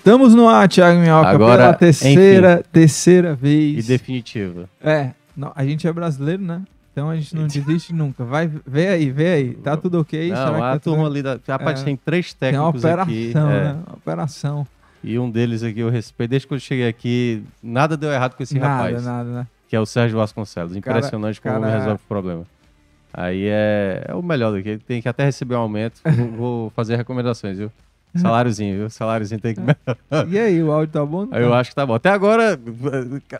Estamos no ar, Thiago Minhoca, Agora, pela terceira, terceira vez. E definitiva. É, não, a gente é brasileiro, né? Então a gente não desiste nunca. Vai, vê aí, vê aí. Tá tudo ok? Será Não, que a tá tudo- turma ali da. Rapaz, É. tem três Tem uma técnicos operação, aqui. é, né? Uma operação. E um deles aqui eu respeito. Desde que eu cheguei aqui, nada deu errado com esse nada, rapaz. nada, né? Que é o Sérgio Vasconcelos. Impressionante como cara- ele resolve o problema. Aí é, é o melhor daqui. Tem que até receber um aumento. Vou fazer recomendações, viu? Saláriozinho, viu? Saláriozinho tem que. E aí, o áudio tá bom? Eu acho que tá bom. Até agora,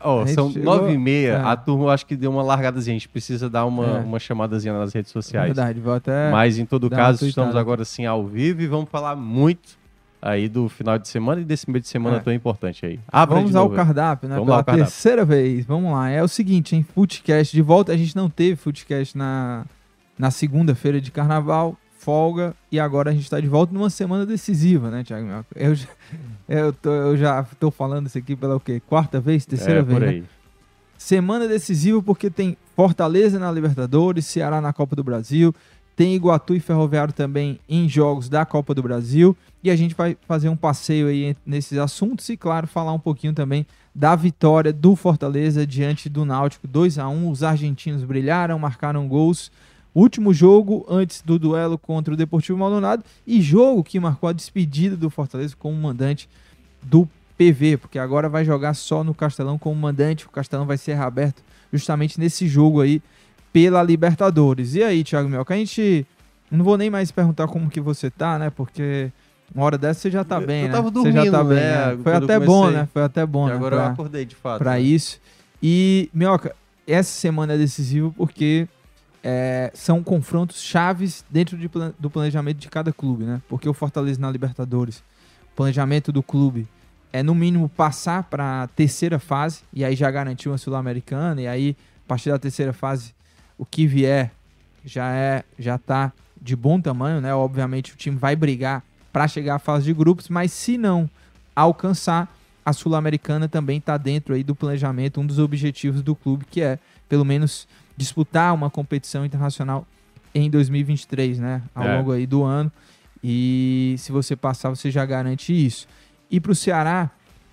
ó, são chegou- nove e meia. É. A turma eu acho que deu uma largadazinha. A gente precisa dar uma, É. uma chamadazinha nas redes sociais. Verdade, vou até... Mas em todo caso, estamos agora sim ao vivo e vamos falar muito aí do final de semana e desse meio de semana É. tão importante aí. Abra Vamos ao cardápio, né? Vamos Pela lá cardápio. terceira vez. Vamos lá. É o seguinte, hein? Footcast de volta. A gente não teve Footcast na, na segunda-feira de carnaval, folga, e agora a gente tá de volta numa semana decisiva, né, Thiago? Eu, já- eu, tô, eu já tô falando isso aqui pela o quê? Quarta vez? Terceira é, vez, por né? aí. Semana decisiva porque tem Fortaleza na Libertadores, Ceará na Copa do Brasil, tem Iguatu e Ferroviário também em jogos da Copa do Brasil e a gente vai fazer um passeio aí nesses assuntos e, claro, falar um pouquinho também da vitória do Fortaleza diante do Náutico 2 a 1 Os argentinos brilharam, marcaram gols. Último jogo antes do duelo contra o Deportivo Maldonado e jogo que marcou a despedida do Fortaleza como mandante do PV, porque agora vai jogar só no Castelão como mandante. O Castelão vai ser reaberto justamente nesse jogo aí pela Libertadores. E aí, Thiago Mioca, a gente não vou nem mais perguntar como que você tá, né? Porque uma hora dessa você já tá Eu- bem, eu né? tava você já tá dormindo, bem. né, né? Foi até bom, né? Foi até bom, e né? agora pra- eu acordei de fato. para né? isso. E, Minhoca, essa semana é decisiva porque é, são confrontos chaves dentro de do planejamento de cada clube, né? Porque o Fortaleza na Libertadores, o planejamento do clube é, no mínimo, passar para a terceira fase, e aí já garantiu uma Sul-Americana, e aí, a partir da terceira fase, o que vier já é já tá de bom tamanho, né? Obviamente o time vai brigar para chegar à fase de grupos, mas se não alcançar, a Sul-Americana também está dentro aí do planejamento, um dos objetivos do clube, que é, pelo menos, disputar uma competição internacional em 2023, né? Ao É. longo aí do ano. E se você passar, você já garante isso. E para o Ceará,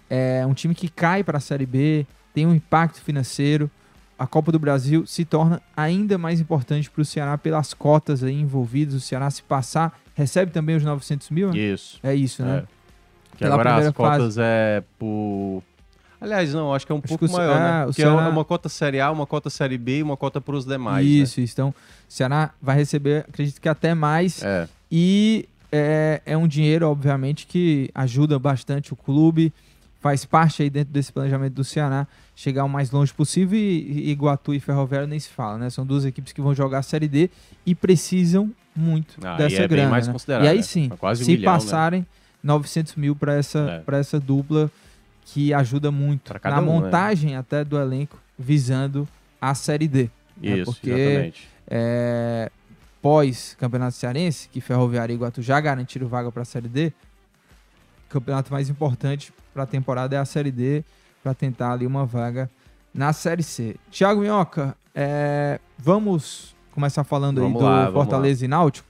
é um time que cai para a Série B, tem um impacto financeiro. A Copa do Brasil se torna ainda mais importante para o Ceará pelas cotas aí envolvidas. O Ceará, se passar, recebe também os 900 mil? né? Isso. É isso, né? É. Que Pela agora as primeira fase. cotas é por. Aliás, não, acho que é um Acho pouco o maior, é, né? o Porque Ceará- é uma cota Série A, uma cota Série B e uma cota para os demais. né? Isso, isso. Então, o Ceará vai receber, acredito que até mais. É. E é, é um dinheiro, obviamente, que ajuda bastante o clube, faz parte aí dentro desse planejamento do Ceará chegar o mais longe possível. E, e Iguatu e Ferroviário nem se fala, né? São duas equipes que vão jogar a Série D e precisam muito Ah, e dessa é bem grana. mais né? E aí né? sim, É quase um se milhão, né? passarem 900 mil para essa, É. pra essa dupla que ajuda muito na um, né? montagem até do elenco visando a Série D. né? Isso, Porque exatamente. é, pós Campeonato Cearense, que Ferroviária e Iguatu já garantiram vaga para a Série D, o campeonato mais importante para a temporada é a Série D, para tentar ali uma vaga na Série C. Thiago Minhoca, é, vamos começar falando Vamos aí do lá, vamos Fortaleza e Náutico.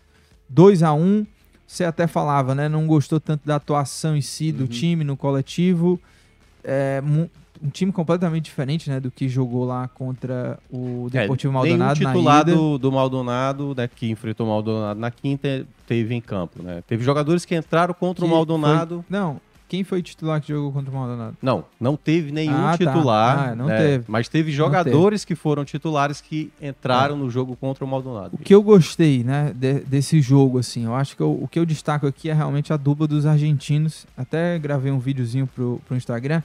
2 a 1 você até falava, né? Não gostou tanto da atuação em si, do Uhum. time, no coletivo. É, um time completamente diferente, né? Do que jogou lá contra o É, Deportivo nenhum Maldonado na titular ida. do, do Maldonado, né, que enfrentou o Maldonado na quinta, teve em campo, né? Teve jogadores que entraram contra o Que Maldonado. Não, quem foi o titular que jogou contra o Maldonado? Não, não teve nenhum Ah, tá. titular. Ah, não né, teve. Mas teve jogadores que foram titulares que entraram no jogo contra o Maldonado. O que eu gostei, né, de- desse jogo, assim, eu acho que eu- o que eu destaco aqui é realmente a dupla dos argentinos. Até gravei um videozinho pro, pro Instagram,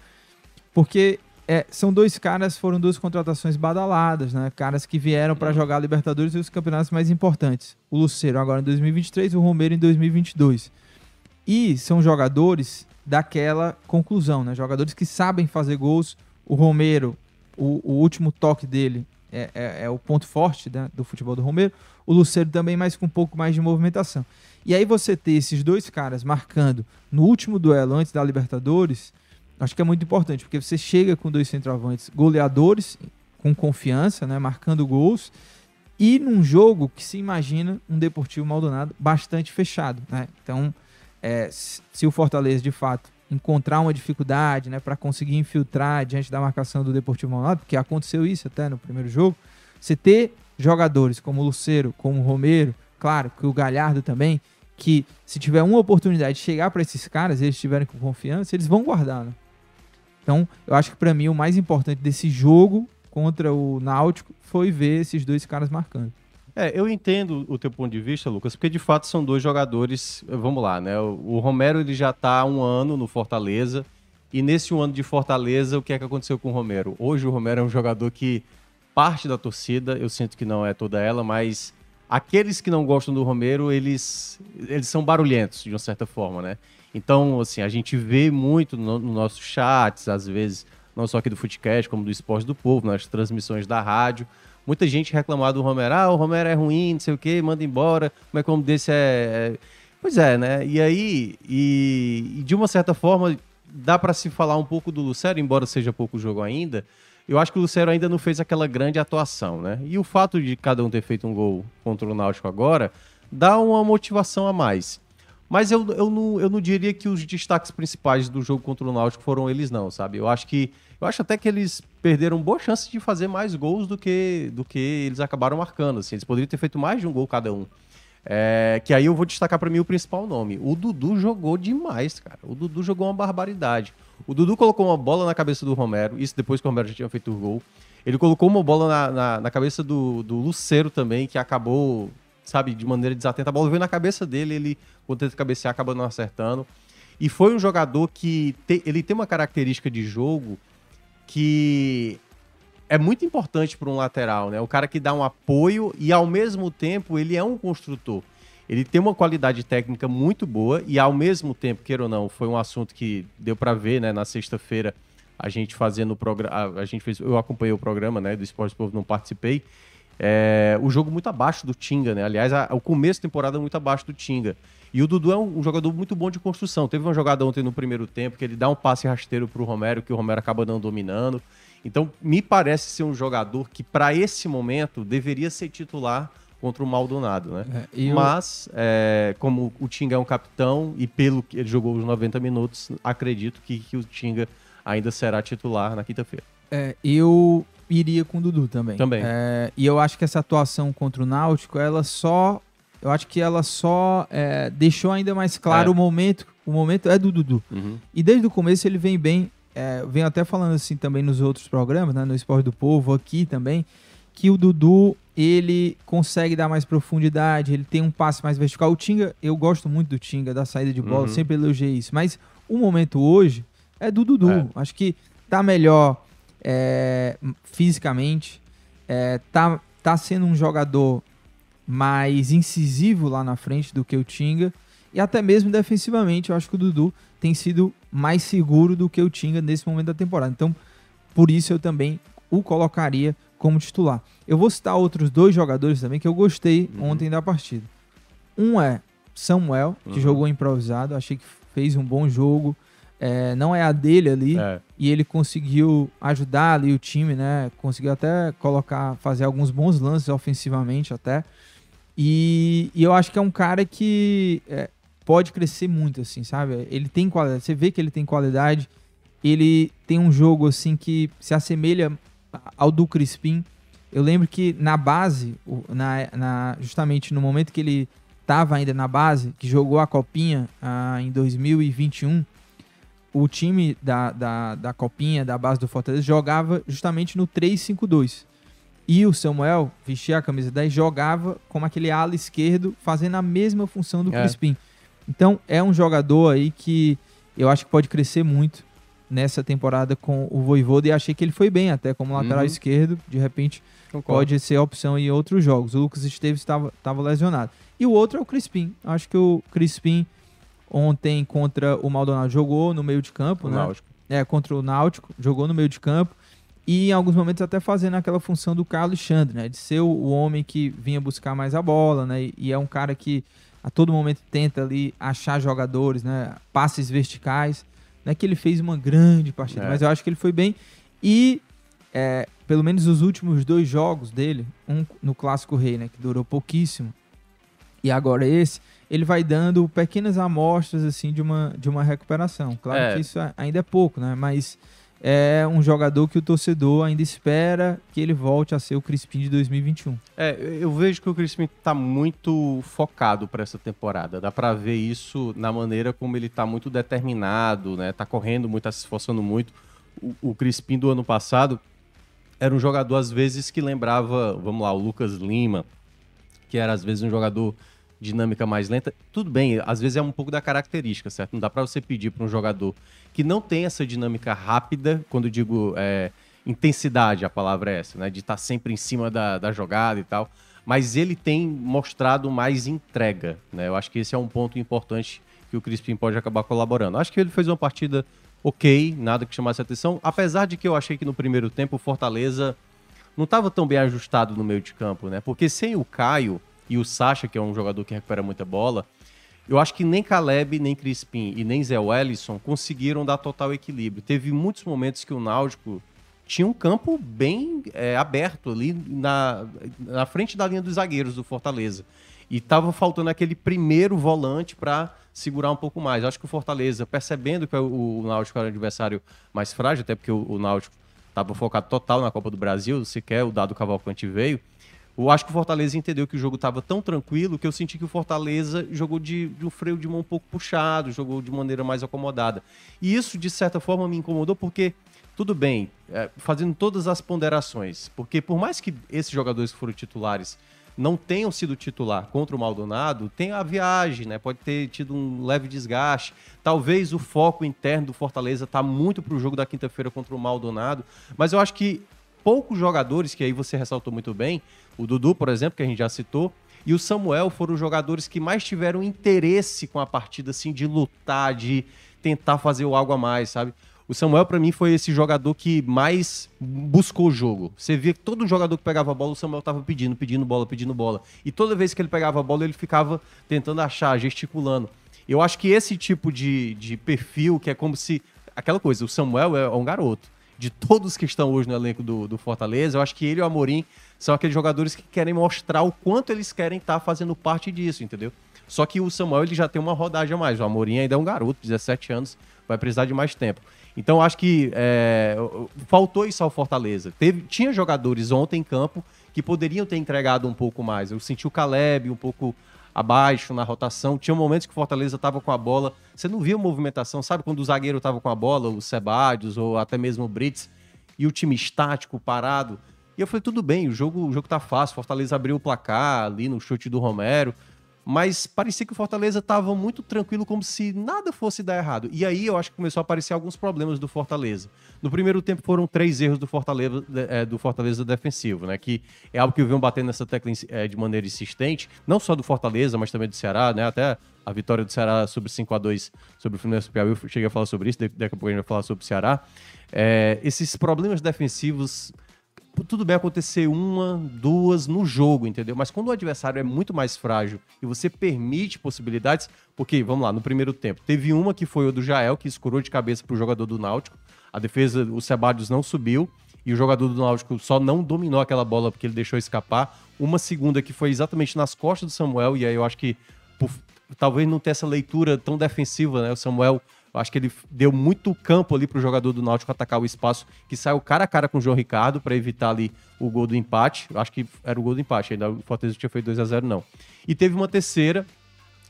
porque é, são dois caras, foram duas contratações badaladas, né? Caras que vieram para jogar a Libertadores e os campeonatos mais importantes. O Luceiro agora em 2023 e o Romero em 2022. E são jogadores daquela conclusão, né? Jogadores que sabem fazer gols. O Romero, o, o último toque dele é, é, é o ponto forte né, do futebol do Romero. O Luceiro também, mas com um pouco mais de movimentação. E aí você ter esses dois caras marcando no último duelo antes da Libertadores, acho que é muito importante, porque você chega com dois centroavantes goleadores, com confiança, né, marcando gols, e num jogo que se imagina um Deportivo Maldonado bastante fechado. Né? Então, é, se o Fortaleza de fato encontrar uma dificuldade né, para conseguir infiltrar diante da marcação do Deportivo Maldonado, porque aconteceu isso até no primeiro jogo, você ter jogadores como o Luceiro, como o Romero, claro que o Galhardo também, que se tiver uma oportunidade de chegar para esses caras, eles estiverem com confiança, eles vão guardar. Né? Então, eu acho que para mim o mais importante desse jogo contra o Náutico foi ver esses dois caras marcando. É, eu entendo o teu ponto de vista, Lucas, porque de fato são dois jogadores, vamos lá, né? O, Romero ele já está há um ano no Fortaleza, e nesse um ano de Fortaleza, o que é que aconteceu com o Romero? Hoje o Romero é um jogador que parte da torcida, eu sinto que não é toda ela, mas aqueles que não gostam do Romero, eles, eles são barulhentos, de uma certa forma, né? Então, assim, a gente vê muito nos no nossos chats, às vezes, não só aqui do Footcast, como do Esporte do Povo, nas transmissões da rádio, muita gente reclamar do Romero, ah, o Romero é ruim, não sei o quê, manda embora, como é como desse é, é... Pois é, né? E aí, e, e de uma certa forma, dá para se falar um pouco do Lucero, embora seja pouco jogo ainda, eu acho que o Lucero ainda não fez aquela grande atuação, né? E o fato de cada um ter feito um gol contra o Náutico agora dá uma motivação a mais. Mas eu, eu, não, eu não diria que os destaques principais do jogo contra o Náutico foram eles, não, sabe? Eu acho que. Eu acho até que eles perderam boa chance de fazer mais gols do que, do que eles acabaram marcando. Assim. Eles poderiam ter feito mais de um gol cada um. É, que aí eu vou destacar para mim o principal nome. O Dudu jogou demais, cara. O Dudu jogou uma barbaridade. O Dudu colocou uma bola na cabeça do Romero, isso depois que o Romero já tinha feito o gol. Ele colocou uma bola na, na, na cabeça do, do Luceiro também, que acabou, sabe, de maneira desatenta. A bola veio na cabeça dele, ele, quando tenta cabecear, acaba não acertando. E foi um jogador que te, ele tem uma característica de jogo que é muito importante para um lateral, né? O cara que dá um apoio e ao mesmo tempo ele é um construtor. Ele tem uma qualidade técnica muito boa e, ao mesmo tempo, queira ou não, foi um assunto que deu para ver, né, na sexta-feira, a gente fazendo o programa. A gente fez, eu acompanhei o programa, né, do Esporte Povo, não participei. É, o jogo muito abaixo do Tinga, né? Aliás, a, o começo da temporada muito abaixo do Tinga. E o Dudu é um, um, jogador muito bom de construção. Teve uma jogada ontem no primeiro tempo que ele dá um passe rasteiro para o Romero, que o Romero acaba não dominando. Então, me parece ser um jogador que, para esse momento, deveria ser titular contra o Maldonado, né? É. Mas, é, como o Tinga é um capitão e pelo que ele jogou os 90 minutos, acredito que, que o Tinga ainda será titular na quinta-feira. É, eu iria com o Dudu também. Também. É, e eu acho que essa atuação contra o Náutico, ela só. Eu acho que ela só é, deixou ainda mais claro é. o momento. O momento é do Dudu. Uhum. E desde o começo ele vem bem. É, venho até falando assim também nos outros programas, né, no Esporte do Povo, aqui também, que o Dudu ele consegue dar mais profundidade, ele tem um passe mais vertical. O Tinga, eu gosto muito do Tinga, da saída de bola, uhum. sempre elogiei isso. Mas o momento hoje é do Dudu. É. Acho que tá melhor é, fisicamente, é, tá, tá sendo um jogador mais incisivo lá na frente do que o Tinga. E até mesmo defensivamente, eu acho que o Dudu tem sido mais seguro do que o Tinga nesse momento da temporada. Então, por isso eu também o colocaria como titular. Eu vou citar outros dois jogadores também que eu gostei uhum. ontem da partida. Um é Samuel, que uhum. jogou improvisado, achei que fez um bom jogo. É, não é a dele ali, é. E ele conseguiu ajudar ali o time, né? Conseguiu até colocar, fazer alguns bons lances ofensivamente até. E, e eu acho que é um cara que é, pode crescer muito, assim, sabe? Ele tem qualidade, você vê que ele tem qualidade. Ele tem um jogo assim que se assemelha ao do Crispim. Eu lembro que na base, na, na justamente no momento que ele estava ainda na base, que jogou a Copinha ah, em 2021, o time da, da, da Copinha, da base do Fortaleza, jogava justamente no 3-5-2. E o Samuel vestia a camisa 10, jogava como aquele ala esquerdo, fazendo a mesma função do é. Crispim. Então, é um jogador aí que eu acho que pode crescer muito nessa temporada com o Voivoda e achei que ele foi bem até como lateral Uhum. esquerdo. De repente Concordo. pode ser opção em outros jogos. O Lucas Esteves estava lesionado. E o outro é o Crispim. Acho que o Crispim ontem contra o Maldonado jogou no meio de campo, O né? Náutico. É, contra o Náutico, jogou no meio de campo. E em alguns momentos até fazendo aquela função do Carlos Alexandre, né? De ser o, homem que vinha buscar mais a bola, né? E, e é um cara que a todo momento tenta ali achar jogadores, né? Passes verticais. Não é que ele fez uma grande partida, É. mas eu acho que ele foi bem. E é, pelo menos os últimos dois jogos dele, um no Clássico Rei, né? Que durou pouquíssimo. E agora esse, ele vai dando pequenas amostras assim de uma, de uma recuperação. Claro É. que isso ainda é pouco, né? Mas é um jogador que o torcedor ainda espera que ele volte a ser o Crispim de 2021. É, eu vejo que o Crispim tá muito focado para essa temporada. Dá para ver isso na maneira como ele tá muito determinado, né? Tá correndo muito, tá se esforçando muito. O, o Crispim do ano passado era um jogador às vezes que lembrava, vamos lá, o Lucas Lima, que era às vezes um jogador dinâmica mais lenta. Tudo bem, às vezes é um pouco da característica, certo? Não dá para você pedir para um jogador que não tem essa dinâmica rápida, quando digo é, intensidade, a palavra é essa, né? De estar sempre em cima da, da jogada e tal. Mas ele tem mostrado mais entrega, né? Eu acho que esse é um ponto importante que o Crispim pode acabar colaborando. Acho que ele fez uma partida ok, nada que chamasse atenção, apesar de que eu achei que no primeiro tempo o Fortaleza não estava tão bem ajustado no meio de campo, né? Porque sem o Caio e o Sacha, que é um jogador que recupera muita bola, eu acho que nem Caleb, nem Crispim e nem Zé Wellison conseguiram dar total equilíbrio. Teve muitos momentos que o Náutico tinha um campo bem é, aberto ali na, na frente da linha dos zagueiros do Fortaleza. E tava faltando aquele primeiro volante para segurar um pouco mais. Eu acho que o Fortaleza, percebendo que o, o Náutico era um adversário mais frágil, até porque o, o Náutico estava focado total na Copa do Brasil, sequer o dado Cavalcante veio. Eu acho que o Fortaleza entendeu que o jogo estava tão tranquilo que eu senti que o Fortaleza jogou de, de um freio de mão um pouco puxado, jogou de maneira mais acomodada. E isso, de certa forma, me incomodou porque, tudo bem, é, fazendo todas as ponderações, porque por mais que esses jogadores que foram titulares não tenham sido titular contra o Maldonado, tem a viagem, né? Pode ter tido um leve desgaste. Talvez o foco interno do Fortaleza tá muito pro jogo da quinta-feira contra o Maldonado, mas eu acho que poucos jogadores, que aí você ressaltou muito bem, o Dudu, por exemplo, que a gente já citou, e o Samuel foram os jogadores que mais tiveram interesse com a partida, assim, de lutar, de tentar fazer o algo a mais, sabe? O Samuel, pra mim, foi esse jogador que mais buscou o jogo. Você via que todo jogador que pegava a bola, o Samuel tava pedindo, pedindo bola, pedindo bola. E toda vez que ele pegava a bola, ele ficava tentando achar, gesticulando. Eu acho que esse tipo de, de perfil, que é como se. Aquela coisa, o Samuel é um garoto. De todos que estão hoje no elenco do, do Fortaleza, eu acho que ele e o Amorim são aqueles jogadores que querem mostrar o quanto eles querem estar fazendo parte disso, entendeu? Só que o Samuel ele já tem uma rodagem a mais. O Amorim ainda é um garoto, 17 anos, vai precisar de mais tempo. Então acho que é, faltou isso ao Fortaleza. Teve, tinha jogadores ontem em campo que poderiam ter entregado um pouco mais. Eu senti o Caleb um pouco abaixo na rotação. Tinha momentos que o Fortaleza estava com a bola. Você não via movimentação, sabe? Quando o zagueiro estava com a bola, o Sebadios ou até mesmo o Brits, e o time estático, parado. E eu falei, tudo bem, o jogo, o jogo tá fácil. Fortaleza abriu o placar ali no chute do Romero. Mas parecia que o Fortaleza estava muito tranquilo, como se nada fosse dar errado. E aí eu acho que começou a aparecer alguns problemas do Fortaleza. No primeiro tempo foram três erros do Fortaleza, é, do Fortaleza defensivo, né? Que é algo que eu venho batendo nessa tecla é, de maneira insistente, não só do Fortaleza, mas também do Ceará, né? Até a vitória do Ceará sobre 5 a 2 sobre o Fluminense do Piauí, eu cheguei a falar sobre isso, daqui a pouco a gente vai falar sobre o Ceará. É, esses problemas defensivos tudo bem acontecer uma, duas no jogo, entendeu? Mas quando o adversário é muito mais frágil e você permite possibilidades, porque, vamos lá, no primeiro tempo, teve uma que foi o do Jael, que escurou de cabeça pro jogador do Náutico, a defesa, o Sebadios não subiu, e o jogador do Náutico só não dominou aquela bola porque ele deixou escapar. Uma segunda que foi exatamente nas costas do Samuel, e aí eu acho que por, talvez não ter essa leitura tão defensiva, né? O Samuel eu acho que ele deu muito campo ali pro jogador do Náutico atacar o espaço, que saiu cara a cara com o João Ricardo para evitar ali o gol do empate. Eu acho que era o gol do empate, ainda o Fortaleza tinha feito 2 a 0 não. E teve uma terceira,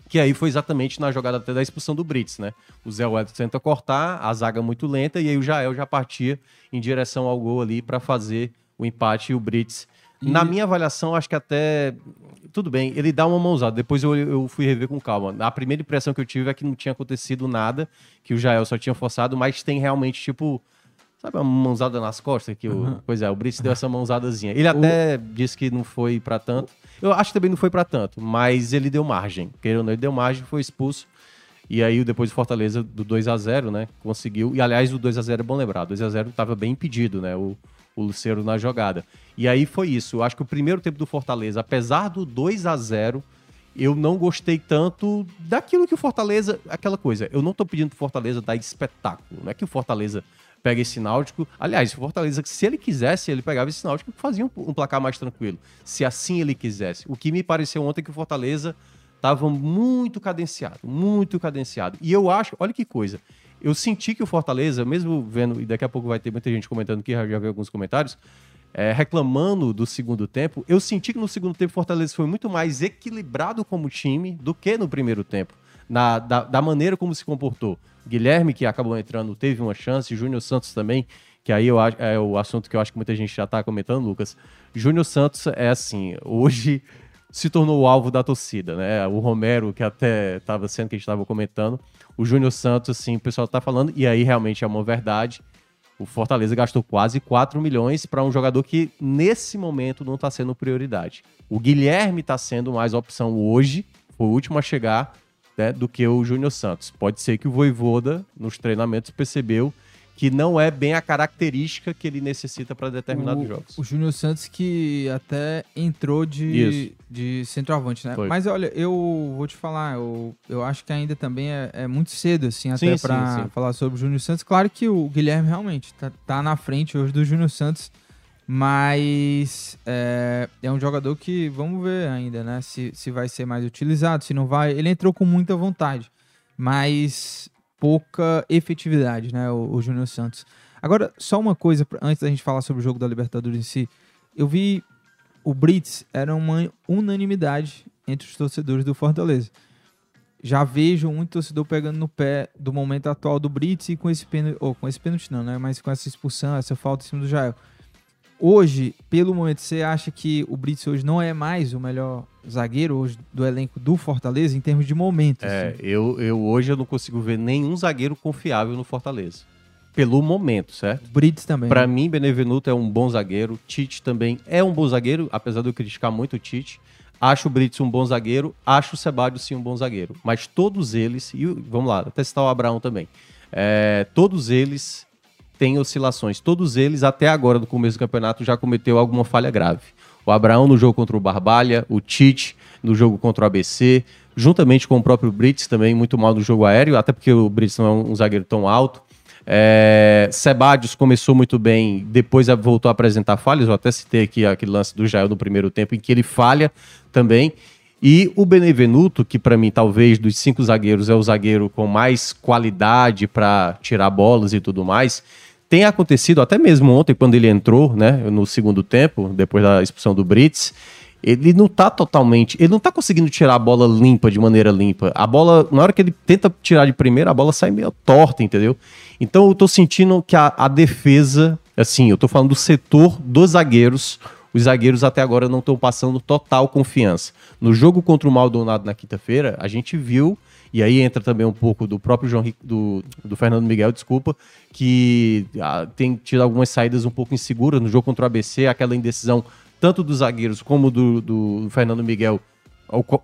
que aí foi exatamente na jogada até da expulsão do Brits, né? O Zé Wellington tenta cortar, a zaga muito lenta, e aí o Jael já partia em direção ao gol ali para fazer o empate e o Brits E- Na minha avaliação, acho que até. Tudo bem, ele dá uma mãozada. Depois eu, eu fui rever com calma. A primeira impressão que eu tive é que não tinha acontecido nada, que o Jael só tinha forçado, mas tem realmente, tipo. Sabe uma mãozada nas costas? Que o, Pois é, o Brits deu essa mãozadazinha. Ele até disse que não foi pra tanto. Eu acho que também não foi pra tanto, mas ele deu margem. Querendo ou não, ele deu margem, foi expulso. E aí, depois o Fortaleza, do 2 a 0 né? Conseguiu. E aliás, o 2 a 0 é bom lembrar. 2 a 0 estava bem impedido, né? O, o Luceiro na jogada. E aí foi isso. Eu acho que o primeiro tempo do Fortaleza, apesar do 2 a 0 eu não gostei tanto daquilo que o Fortaleza. Aquela coisa, eu não tô pedindo pro Fortaleza dar espetáculo. Não é que o Fortaleza pega esse Náutico. Aliás, o Fortaleza, se ele quisesse, ele pegava esse Náutico e fazia um, um placar mais tranquilo. Se assim ele quisesse. O que me pareceu ontem é que o Fortaleza estava muito cadenciado, muito cadenciado. E eu acho, olha que coisa. Eu senti que o Fortaleza, mesmo vendo, e daqui a pouco vai ter muita gente comentando aqui, já vi alguns comentários, é, reclamando do segundo tempo, eu senti que no segundo tempo o Fortaleza foi muito mais equilibrado como time do que no primeiro tempo. Na, da, da maneira como se comportou. Guilherme, que acabou entrando, teve uma chance, Júnior Santos também, que aí eu, é o assunto que eu acho que muita gente já tá comentando, Lucas. Júnior Santos é assim, hoje se tornou o alvo da torcida, né? O Romero, que até estava sendo que a gente estava comentando, o Júnior Santos, assim, o pessoal tá falando, e aí realmente é uma verdade. O Fortaleza gastou quase 4 milhões para um jogador que, nesse momento, não está sendo prioridade. O Guilherme está sendo mais opção hoje, foi o último a chegar, né, do que o Júnior Santos. Pode ser que o Voivoda, nos treinamentos, percebeu que não é bem a característica que ele necessita para determinados o, jogos. O Júnior Santos que até entrou de, Isso. de centroavante, né? Foi. Mas olha, eu vou te falar, eu, eu acho que ainda também é, é muito cedo, assim, até sim. falar sobre o Júnior Santos. Claro que o Guilherme realmente tá, tá na frente hoje do Júnior Santos, mas é, é um jogador que vamos ver ainda, né? Se, se vai ser mais utilizado, se não vai. Ele entrou com muita vontade, mas pouca efetividade, né? O, o Júnior Santos. Agora, só uma coisa, antes da gente falar sobre o jogo da Libertadores em si. Eu vi o Brits, era uma unanimidade entre os torcedores do Fortaleza. Já vejo muito torcedor pegando no pé do momento atual do Brits e com esse pênalti, ou com esse pênalti não, né? Mas com essa expulsão, essa falta em cima do Jael. Hoje, pelo momento, você acha que o Brits hoje não é mais o melhor zagueiro hoje do elenco do Fortaleza em termos de momento? É, assim? eu, eu hoje eu não consigo ver nenhum zagueiro confiável no Fortaleza. Pelo momento, certo? O Brits também. Pra né? mim, Benevenuto é um bom zagueiro. Tite também é um bom zagueiro, apesar de eu criticar muito o Tite. Acho o Brits um bom zagueiro. Acho o Sebadios sim um bom zagueiro. Mas todos eles, e vamos lá, até citar o Abraão também. É, todos eles têm oscilações. Todos eles, até agora, no começo do campeonato, já cometeu alguma falha grave. O Abraão no jogo contra o Barbalha, o Tite no jogo contra o ABC, juntamente com o próprio Brits também, muito mal no jogo aéreo, até porque o Brits não é um, zagueiro tão alto. É, Sebadios começou muito bem, depois voltou a apresentar falhas. Eu até citei aqui aquele lance do Jael no primeiro tempo, em que ele falha também. E o Benevenuto, que para mim talvez dos cinco zagueiros é o zagueiro com mais qualidade para tirar bolas e tudo mais, tem acontecido até mesmo ontem quando ele entrou, né, no segundo tempo, depois da expulsão do Brits, ele não tá totalmente, ele não tá conseguindo tirar a bola limpa de maneira limpa. A bola, na hora que ele tenta tirar de primeira, a bola sai meio torta, entendeu? Então eu tô sentindo que a, a defesa, assim, eu tô falando do setor dos zagueiros, os zagueiros até agora não estão passando total confiança. No jogo contra o Maldonado na quinta-feira, a gente viu, e aí entra também um pouco do próprio João do, do Fernando Miguel, desculpa, que ah, tem tido algumas saídas um pouco inseguras no jogo contra o ABC, aquela indecisão tanto dos zagueiros como do, do Fernando Miguel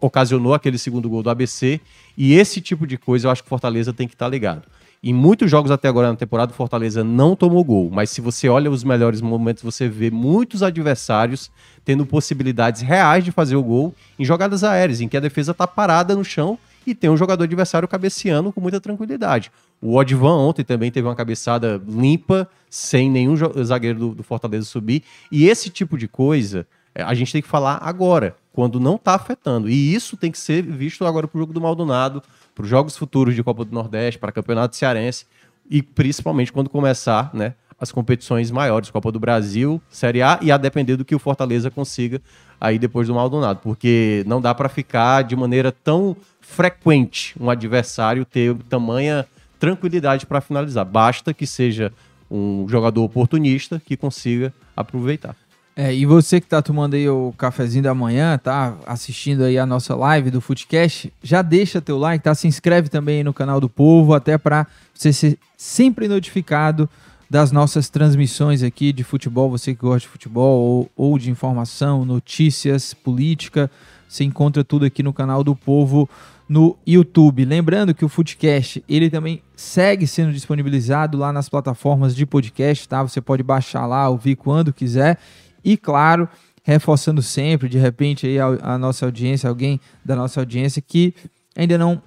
ocasionou aquele segundo gol do ABC. E esse tipo de coisa eu acho que o Fortaleza tem que estar ligado. Em muitos jogos até agora na temporada, o Fortaleza não tomou gol. Mas se você olha os melhores momentos, você vê muitos adversários tendo possibilidades reais de fazer o gol em jogadas aéreas, em que a defesa está parada no chão e tem um jogador adversário cabeceando com muita tranquilidade. O Odvan ontem também teve uma cabeçada limpa, sem nenhum zagueiro do, do Fortaleza subir. E esse tipo de coisa é, a gente tem que falar agora, quando não está afetando. E isso tem que ser visto agora para o jogo do Maldonado, para os jogos futuros de Copa do Nordeste, para Campeonato Cearense e principalmente quando começar né, as competições maiores, Copa do Brasil, Série A, e a depender do que o Fortaleza consiga aí depois do Maldonado, porque não dá para ficar de maneira tão frequente um adversário ter tamanha tranquilidade para finalizar. Basta que seja um jogador oportunista que consiga aproveitar. É, e você que tá tomando aí o cafezinho da manhã, tá assistindo aí a nossa live do Footcast, já deixa teu like, tá? Se inscreve também no canal do Povo, até para você ser sempre notificado das nossas transmissões aqui de futebol, você que gosta de futebol ou, ou de informação, notícias, política, você encontra tudo aqui no canal do Povo no YouTube. Lembrando que o Footcast, ele também segue sendo disponibilizado lá nas plataformas de podcast, tá? Você pode baixar lá, ouvir quando quiser. E claro, reforçando sempre, de repente aí a, a nossa audiência, alguém da nossa audiência que ainda não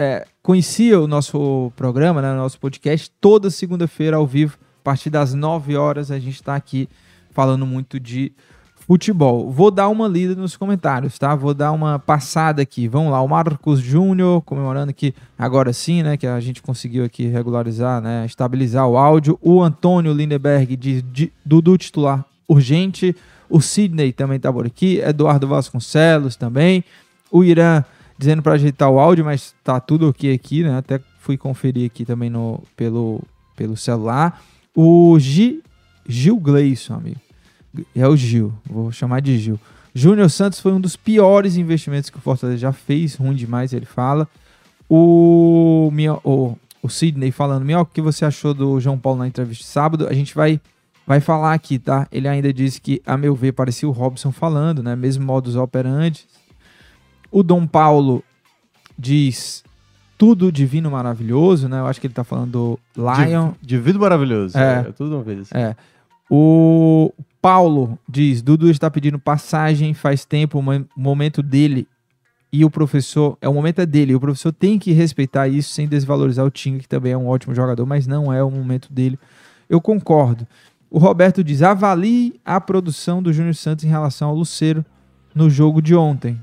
é, conhecia o nosso programa, né, o nosso podcast, toda segunda-feira ao vivo, a partir das 9 horas, a gente está aqui falando muito de futebol. Vou dar uma lida nos comentários, tá? Vou dar uma passada aqui. Vamos lá, o Marcos Júnior comemorando que agora sim, né, que a gente conseguiu aqui regularizar, né, estabilizar o áudio. O Antônio Lindeberg diz Dudu titular urgente. O Sidney também está por aqui. Eduardo Vasconcelos também. O Irã dizendo para ajeitar o áudio, mas tá tudo ok aqui, né? Até fui conferir aqui também no, pelo, pelo celular. O G, Gil Gleison, amigo. É o Gil, vou chamar de Gil. Júnior Santos foi um dos piores investimentos que o Fortaleza já fez, ruim demais, ele fala. O, o, o Sidney falando, Minhoca, o que você achou do João Paulo na entrevista de sábado? A gente vai vai falar aqui, tá? Ele ainda disse que, a meu ver, parecia o Robson falando, né? Mesmo modus operandi. O Dom Paulo diz tudo divino maravilhoso, né? Eu acho que ele tá falando do Lion. Divino maravilhoso. É, é tudo uma vez. É. O Paulo diz: Dudu está pedindo passagem faz tempo, o momento dele e o professor. É o momento é dele. O professor tem que respeitar isso sem desvalorizar o time, que também é um ótimo jogador, mas não é o momento dele. Eu concordo. O Roberto diz: avalie a produção do Júnior Santos em relação ao Luceiro no jogo de ontem.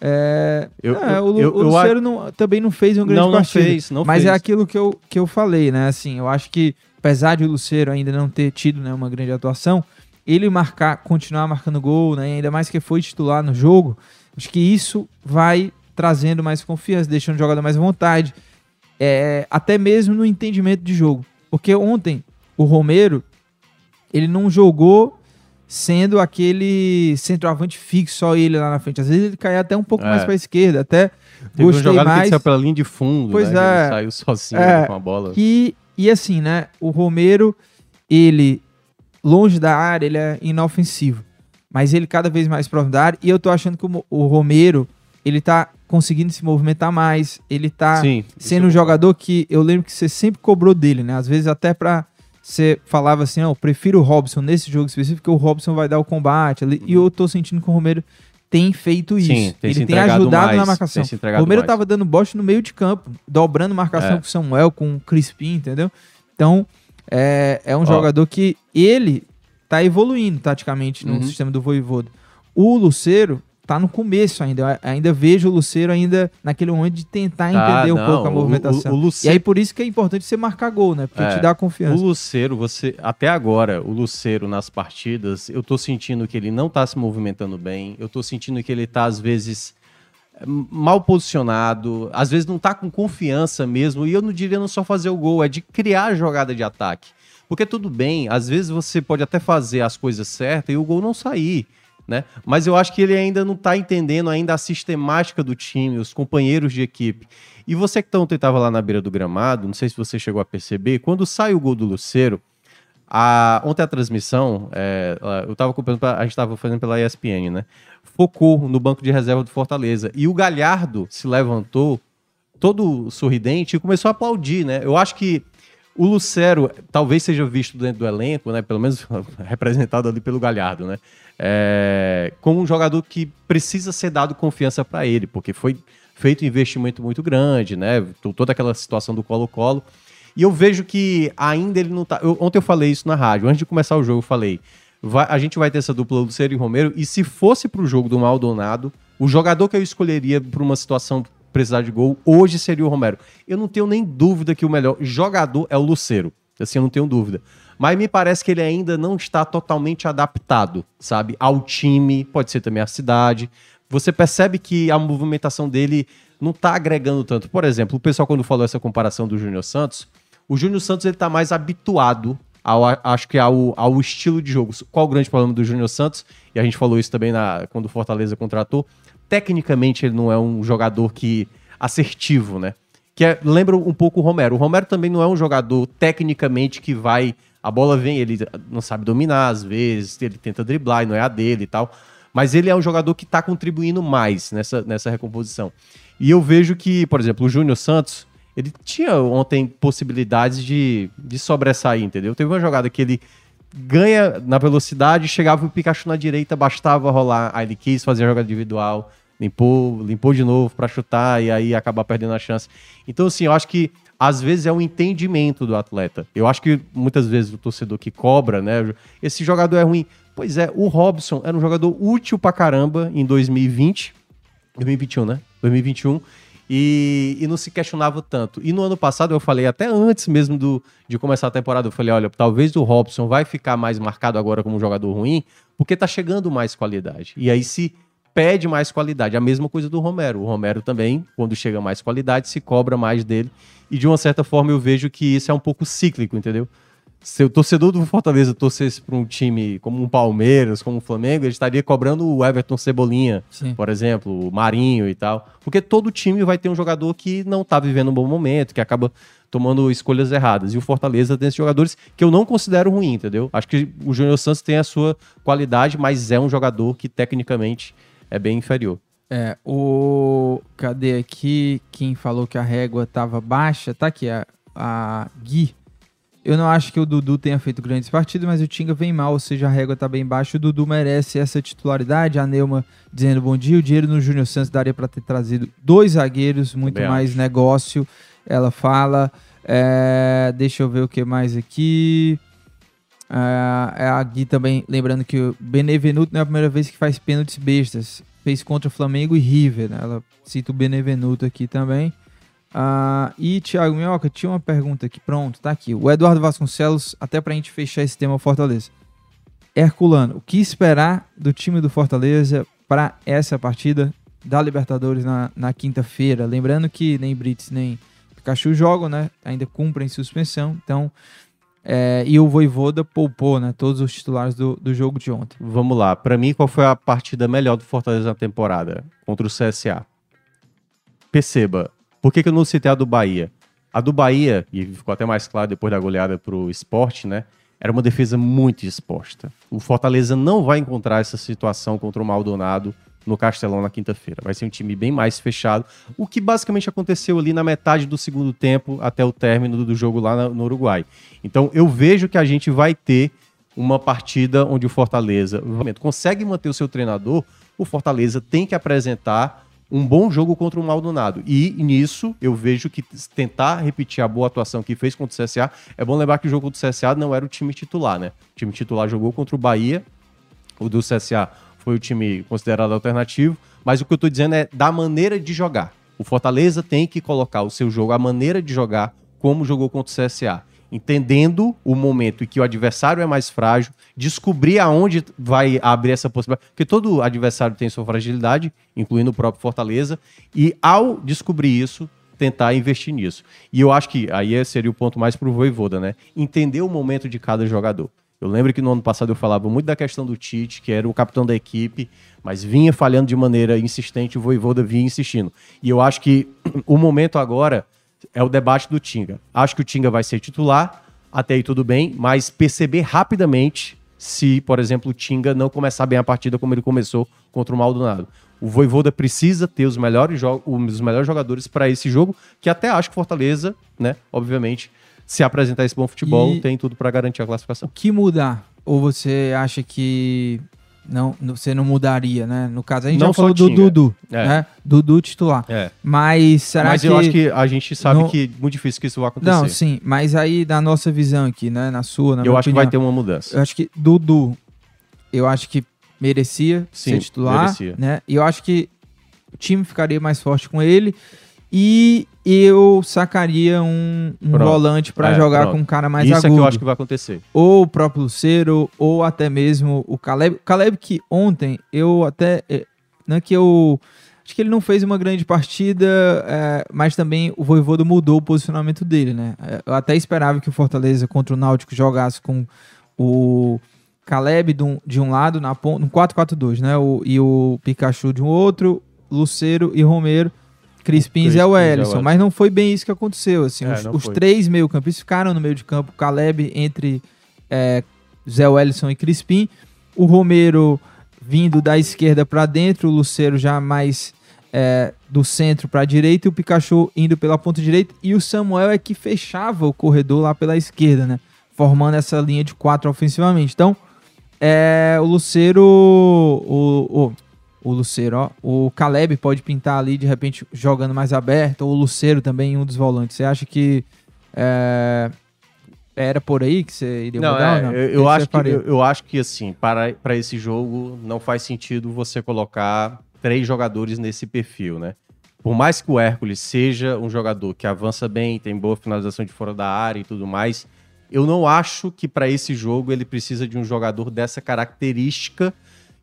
É, eu, é, o, eu, o Luceiro eu, não, também não fez um grande não, partida. Não fez, não mas é fez. é aquilo que eu, que eu falei, né? Assim, eu acho que, apesar de o Luceiro ainda não ter tido né, uma grande atuação, ele marcar, continuar marcando gol, né? Ainda mais que foi titular no jogo, acho que isso vai trazendo mais confiança, deixando o jogador mais à vontade. É, até mesmo no entendimento de jogo. Porque ontem o Romero ele não jogou sendo aquele centroavante fixo, só ele lá na frente. Às vezes ele caía até um pouco é. mais para a esquerda, até Teve gostei um mais. Que ele pela linha de fundo, pois né? é. saiu sozinho é. com a bola. E, e assim, né? O Romero, ele longe da área, ele é inofensivo. Mas ele cada vez mais próximo da área. E eu tô achando que o, o Romero, ele tá conseguindo se movimentar mais. Ele tá Sim, sendo um jogador que eu lembro que você sempre cobrou dele, né? Às vezes até para você falava assim, não, prefiro o Robson nesse jogo específico, porque o Robson vai dar o combate ali. E eu tô sentindo que o Romero tem feito isso. Sim, tem ele tem ajudado mais, na marcação. o Romero mais. tava dando bote no meio de campo, dobrando marcação é. com o Samuel, com o Crispim, entendeu? Então, é, é um Ó. jogador que ele tá evoluindo taticamente no uhum. sistema do Voivoda. O Luceiro tá no começo ainda. Eu ainda vejo o Luceiro ainda naquele momento de tentar ah, entender um pouco a movimentação. O, o, o Luceiro... E aí por isso que é importante você marcar gol, né? Porque é, te dá confiança. O Luceiro, você até agora, o Luceiro nas partidas, eu tô sentindo que ele não tá se movimentando bem. Eu tô sentindo que ele tá às vezes mal posicionado, às vezes não tá com confiança mesmo, e eu não diria não só fazer o gol, é de criar a jogada de ataque. Porque tudo bem, às vezes você pode até fazer as coisas certas e o gol não sair né? Mas eu acho que ele ainda não está entendendo ainda a sistemática do time, os companheiros de equipe. E você que ontem estava lá na beira do gramado, não sei se você chegou a perceber, quando sai o gol do Luceiro, a, ontem a transmissão, é, eu estava a gente estava fazendo pela ESPN, né? Focou no banco de reserva do Fortaleza. E o Galhardo se levantou, todo sorridente, e começou a aplaudir, né? Eu acho que o Lucero talvez seja visto dentro do elenco, né? Pelo menos representado ali pelo Galhardo, né? É, como um jogador que precisa ser dado confiança para ele, porque foi feito um investimento muito grande, né? Toda aquela situação do Colo-Colo. E eu vejo que ainda ele não tá. Eu, ontem eu falei isso na rádio, antes de começar o jogo, eu falei: vai, a gente vai ter essa dupla Lucero e Romero, e se fosse para o jogo do Maldonado, o jogador que eu escolheria para uma situação precisar de gol, hoje seria o Romero. Eu não tenho nem dúvida que o melhor jogador é o Lucero. Assim, eu não tenho dúvida. Mas me parece que ele ainda não está totalmente adaptado, sabe? Ao time, pode ser também à cidade. Você percebe que a movimentação dele não está agregando tanto. Por exemplo, o pessoal quando falou essa comparação do Júnior Santos, o Júnior Santos ele está mais habituado ao, acho que ao, ao estilo de jogo. Qual o grande problema do Júnior Santos? E a gente falou isso também na, quando o Fortaleza contratou. Tecnicamente, ele não é um jogador que assertivo, né? Que é, lembra um pouco o Romero. O Romero também não é um jogador tecnicamente que vai. A bola vem, ele não sabe dominar às vezes, ele tenta driblar e não é a dele e tal. Mas ele é um jogador que está contribuindo mais nessa, nessa recomposição. E eu vejo que, por exemplo, o Júnior Santos, ele tinha ontem possibilidades de, de sobressair, entendeu? Teve uma jogada que ele ganha na velocidade, chegava o Pikachu na direita, bastava rolar. Aí ele quis fazer a jogada individual, limpou, limpou de novo para chutar e aí acabar perdendo a chance. Então, assim, eu acho que às vezes é um entendimento do atleta. Eu acho que muitas vezes o torcedor que cobra, né? Esse jogador é ruim. Pois é, o Robson era um jogador útil pra caramba em 2020. 2021, né? 2021. E, e não se questionava tanto. E no ano passado eu falei, até antes mesmo do, de começar a temporada, eu falei: olha, talvez o Robson vai ficar mais marcado agora como um jogador ruim, porque tá chegando mais qualidade. E aí se pede mais qualidade. A mesma coisa do Romero. O Romero também, quando chega mais qualidade, se cobra mais dele. E de uma certa forma eu vejo que isso é um pouco cíclico, entendeu? se o torcedor do Fortaleza torcesse para um time como um Palmeiras, como o um Flamengo, ele estaria cobrando o Everton Cebolinha, Sim. por exemplo, o Marinho e tal. Porque todo time vai ter um jogador que não está vivendo um bom momento, que acaba tomando escolhas erradas. E o Fortaleza tem esses jogadores que eu não considero ruim, entendeu? Acho que o Júnior Santos tem a sua qualidade, mas é um jogador que tecnicamente é bem inferior. É, o. Cadê aqui? Quem falou que a régua estava baixa? Tá aqui, a, a Gui eu não acho que o Dudu tenha feito grandes partidas, mas o Tinga vem mal, ou seja, a régua está bem baixa. O Dudu merece essa titularidade. A Neuma dizendo bom dia. O dinheiro no Júnior Santos daria para ter trazido dois zagueiros, muito Também mais acho. negócio. Ela fala. É, deixa eu ver o que mais aqui. É, é a Gui também, lembrando que o Benevenuto não é a primeira vez que faz pênaltis bestas. Fez contra o Flamengo e River. Né? Ela cita o Benevenuto aqui também. Ah, e, Thiago Minhoca, tinha uma pergunta aqui. Pronto, tá aqui. O Eduardo Vasconcelos, até pra gente fechar esse tema Fortaleza. Herculano, o que esperar do time do Fortaleza para essa partida da Libertadores na, na quinta-feira? Lembrando que nem Brits nem Pikachu jogam, né? Ainda cumprem suspensão. Então, é, e o Voivoda poupou, né? Todos os titulares do, do jogo de ontem. Vamos lá. Para mim, qual foi a partida melhor do Fortaleza na temporada? Contra o CSA. Perceba, por que, que eu não citei a do Bahia? A do Bahia, e ficou até mais claro depois da goleada para o esporte, né? Era uma defesa muito exposta. O Fortaleza não vai encontrar essa situação contra o Maldonado no Castelão na quinta-feira. Vai ser um time bem mais fechado, o que basicamente aconteceu ali na metade do segundo tempo até o término do jogo lá no Uruguai. Então eu vejo que a gente vai ter uma partida onde o Fortaleza consegue manter o seu treinador, o Fortaleza tem que apresentar um bom jogo contra o Maldonado. E nisso eu vejo que tentar repetir a boa atuação que fez contra o CSA. É bom lembrar que o jogo do CSA não era o time titular, né? O time titular jogou contra o Bahia. O do CSA foi o time considerado alternativo. Mas o que eu tô dizendo é da maneira de jogar. O Fortaleza tem que colocar o seu jogo, a maneira de jogar, como jogou contra o CSA entendendo o momento em que o adversário é mais frágil, descobrir aonde vai abrir essa possibilidade, porque todo adversário tem sua fragilidade, incluindo o próprio Fortaleza, e ao descobrir isso, tentar investir nisso. E eu acho que aí seria o ponto mais pro Voivoda, né? Entender o momento de cada jogador. Eu lembro que no ano passado eu falava muito da questão do Tite, que era o capitão da equipe, mas vinha falhando de maneira insistente, o Voivoda vinha insistindo. E eu acho que o momento agora é o debate do Tinga. Acho que o Tinga vai ser titular, até aí tudo bem, mas perceber rapidamente se, por exemplo, o Tinga não começar bem a partida como ele começou contra o Maldonado. O Voivoda precisa ter os melhores, os melhores jogadores para esse jogo, que até acho que Fortaleza, né, obviamente, se apresentar esse bom futebol, e tem tudo para garantir a classificação. O que mudar? Ou você acha que não, você não mudaria, né? No caso, a gente não já falou do Dudu, é. né? Dudu titular. É. Mas será mas que... Mas eu acho que a gente sabe que é muito difícil que isso vai acontecer. Não, sim. Mas aí, da nossa visão aqui, né? Na sua, na Eu acho opinião, que vai ter uma mudança. Eu acho que Dudu, eu acho que merecia sim, ser titular, merecia. né? E eu acho que o time ficaria mais forte com ele. E eu sacaria um, um volante para é, jogar pronto. com um cara mais Isso agudo. Isso é que eu acho que vai acontecer. Ou o próprio Lucero, ou até mesmo o Caleb. Caleb que ontem eu até... É, não é que eu Acho que ele não fez uma grande partida, é, mas também o Voivoda mudou o posicionamento dele, né? É, eu até esperava que o Fortaleza contra o Náutico jogasse com o Caleb de um, de um lado, na ponta, no 4-4-2, né? O, e o Pikachu de um outro, Luceiro e Romero, Crispim e o Ellison. Mas não foi bem isso que aconteceu. Assim, é, os, os três meio-campistas ficaram no meio de campo, Caleb entre é, Zé Wellison e Crispim, o Romero vindo da esquerda para dentro, o Luceiro já mais é, do centro para a direita e o Pikachu indo pela ponta direita e o Samuel é que fechava o corredor lá pela esquerda, né? Formando essa linha de quatro ofensivamente. Então, é, o Luceiro, o, o, o Luceiro, ó, o Caleb pode pintar ali de repente jogando mais aberto, ou o Luceiro também um dos volantes. Você acha que é, era por aí que você iria não, mudar? É, não? Eu, eu acho que, eu, eu, acho que assim, para, para esse jogo não faz sentido você colocar três jogadores nesse perfil, né? Por mais que o Hércules seja um jogador que avança bem, tem boa finalização de fora da área e tudo mais, eu não acho que para esse jogo ele precisa de um jogador dessa característica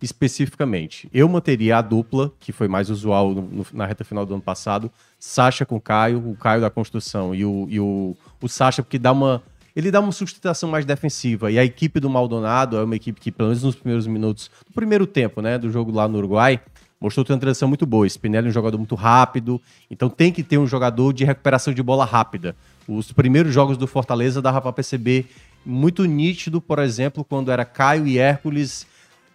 especificamente. Eu manteria a dupla, que foi mais usual no, no, na reta final do ano passado, Sacha com Caio, o Caio da construção e o, e o, o Sacha, porque dá uma. Ele dá uma sustentação mais defensiva. E a equipe do Maldonado é uma equipe que, pelo menos nos primeiros minutos, no primeiro tempo, né, do jogo lá no Uruguai, mostrou ter uma transição muito boa. Spinelli é um jogador muito rápido, então tem que ter um jogador de recuperação de bola rápida. Os primeiros jogos do Fortaleza dava para perceber muito nítido, por exemplo, quando era Caio e Hércules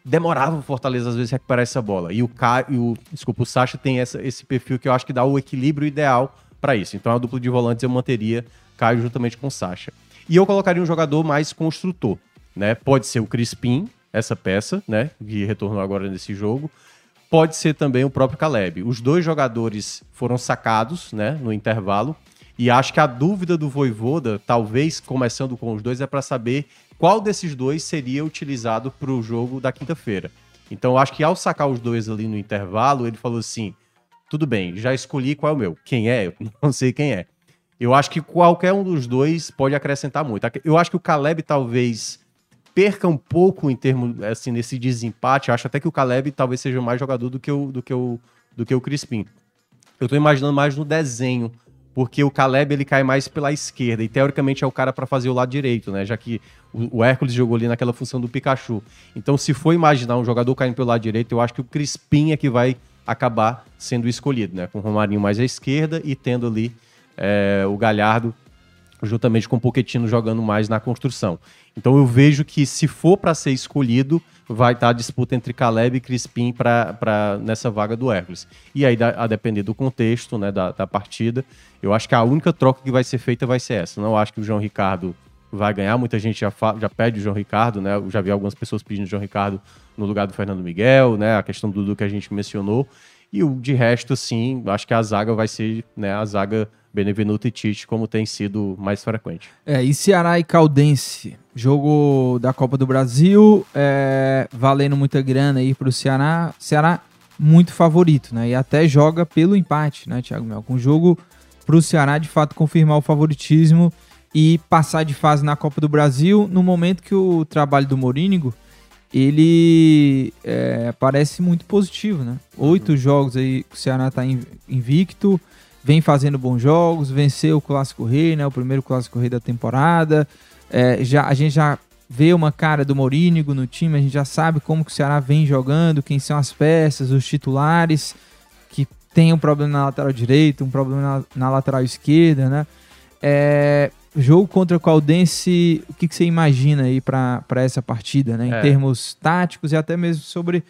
demorava o Fortaleza às vezes recuperar essa bola. E o Caio, o, desculpa, o Sacha tem essa, esse perfil que eu acho que dá o equilíbrio ideal para isso. Então a dupla de volantes eu manteria Caio juntamente com o Sacha. E eu colocaria um jogador mais construtor, né? Pode ser o Crispim, essa peça, né, que retornou agora nesse jogo pode ser também o próprio Caleb. Os dois jogadores foram sacados né, no intervalo. E acho que a dúvida do Voivoda, talvez começando com os dois, é para saber qual desses dois seria utilizado para o jogo da quinta-feira. Então, acho que ao sacar os dois ali no intervalo, ele falou assim: tudo bem, já escolhi qual é o meu. Quem é? Eu não sei quem é. Eu acho que qualquer um dos dois pode acrescentar muito. Eu acho que o Caleb talvez perca um pouco em termos, assim, nesse desempate. Eu acho até que o Caleb talvez seja mais jogador do que o, do que o, do que o Crispim. Eu tô imaginando mais no desenho, porque o Caleb ele cai mais pela esquerda e teoricamente é o cara para fazer o lado direito, né? Já que o, Hércules jogou ali naquela função do Pikachu. Então, se for imaginar um jogador caindo pelo lado direito, eu acho que o Crispim é que vai acabar sendo escolhido, né? Com o Romarinho mais à esquerda e tendo ali é, o Galhardo juntamente com o Pochettino jogando mais na construção. Então eu vejo que se for para ser escolhido, vai estar tá a disputa entre Caleb e Crispim para nessa vaga do Hércules. E aí, a depender do contexto né, da, da partida, eu acho que a única troca que vai ser feita vai ser essa. Não acho que o João Ricardo vai ganhar. Muita gente já, já pede o João Ricardo, né? Eu já vi algumas pessoas pedindo o João Ricardo no lugar do Fernando Miguel, né? A questão do, do que a gente mencionou. E o de resto, sim, acho que a zaga vai ser né, a zaga Benevenuto e Tite, como tem sido mais frequente. É, e Ceará e Caldense, jogo da Copa do Brasil, é, valendo muita grana aí pro Ceará. Ceará muito favorito, né? E até joga pelo empate, né, Thiago Mel? Com o jogo pro Ceará de fato confirmar o favoritismo e passar de fase na Copa do Brasil no momento que o trabalho do Morínigo ele é, parece muito positivo, né? Oito uhum. jogos aí o Ceará tá invicto, vem fazendo bons jogos, venceu o Clássico Rei, né? O primeiro Clássico Rei da temporada. É, já, a gente já vê uma cara do Morínigo no time, a gente já sabe como que o Ceará vem jogando, quem são as peças, os titulares, que tem um problema na lateral direita, um problema na, na lateral esquerda, né? É, jogo contra o Caldense, o que, que você imagina aí para essa partida, né? Em é. termos táticos e até mesmo sobre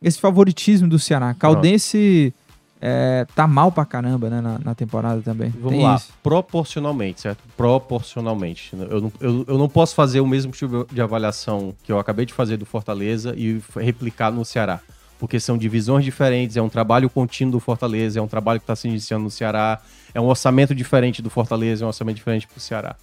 esse favoritismo do Ceará. Caldense é, tá mal pra caramba, né, na, na temporada também. Vamos Tem lá, isso. proporcionalmente, certo? Proporcionalmente. Eu não, eu, eu não posso fazer o mesmo tipo de avaliação que eu acabei de fazer do Fortaleza e replicar no Ceará. Porque são divisões diferentes, é um trabalho contínuo do Fortaleza, é um trabalho que está se iniciando no Ceará, é um orçamento diferente do Fortaleza, é um orçamento diferente para o Ceará.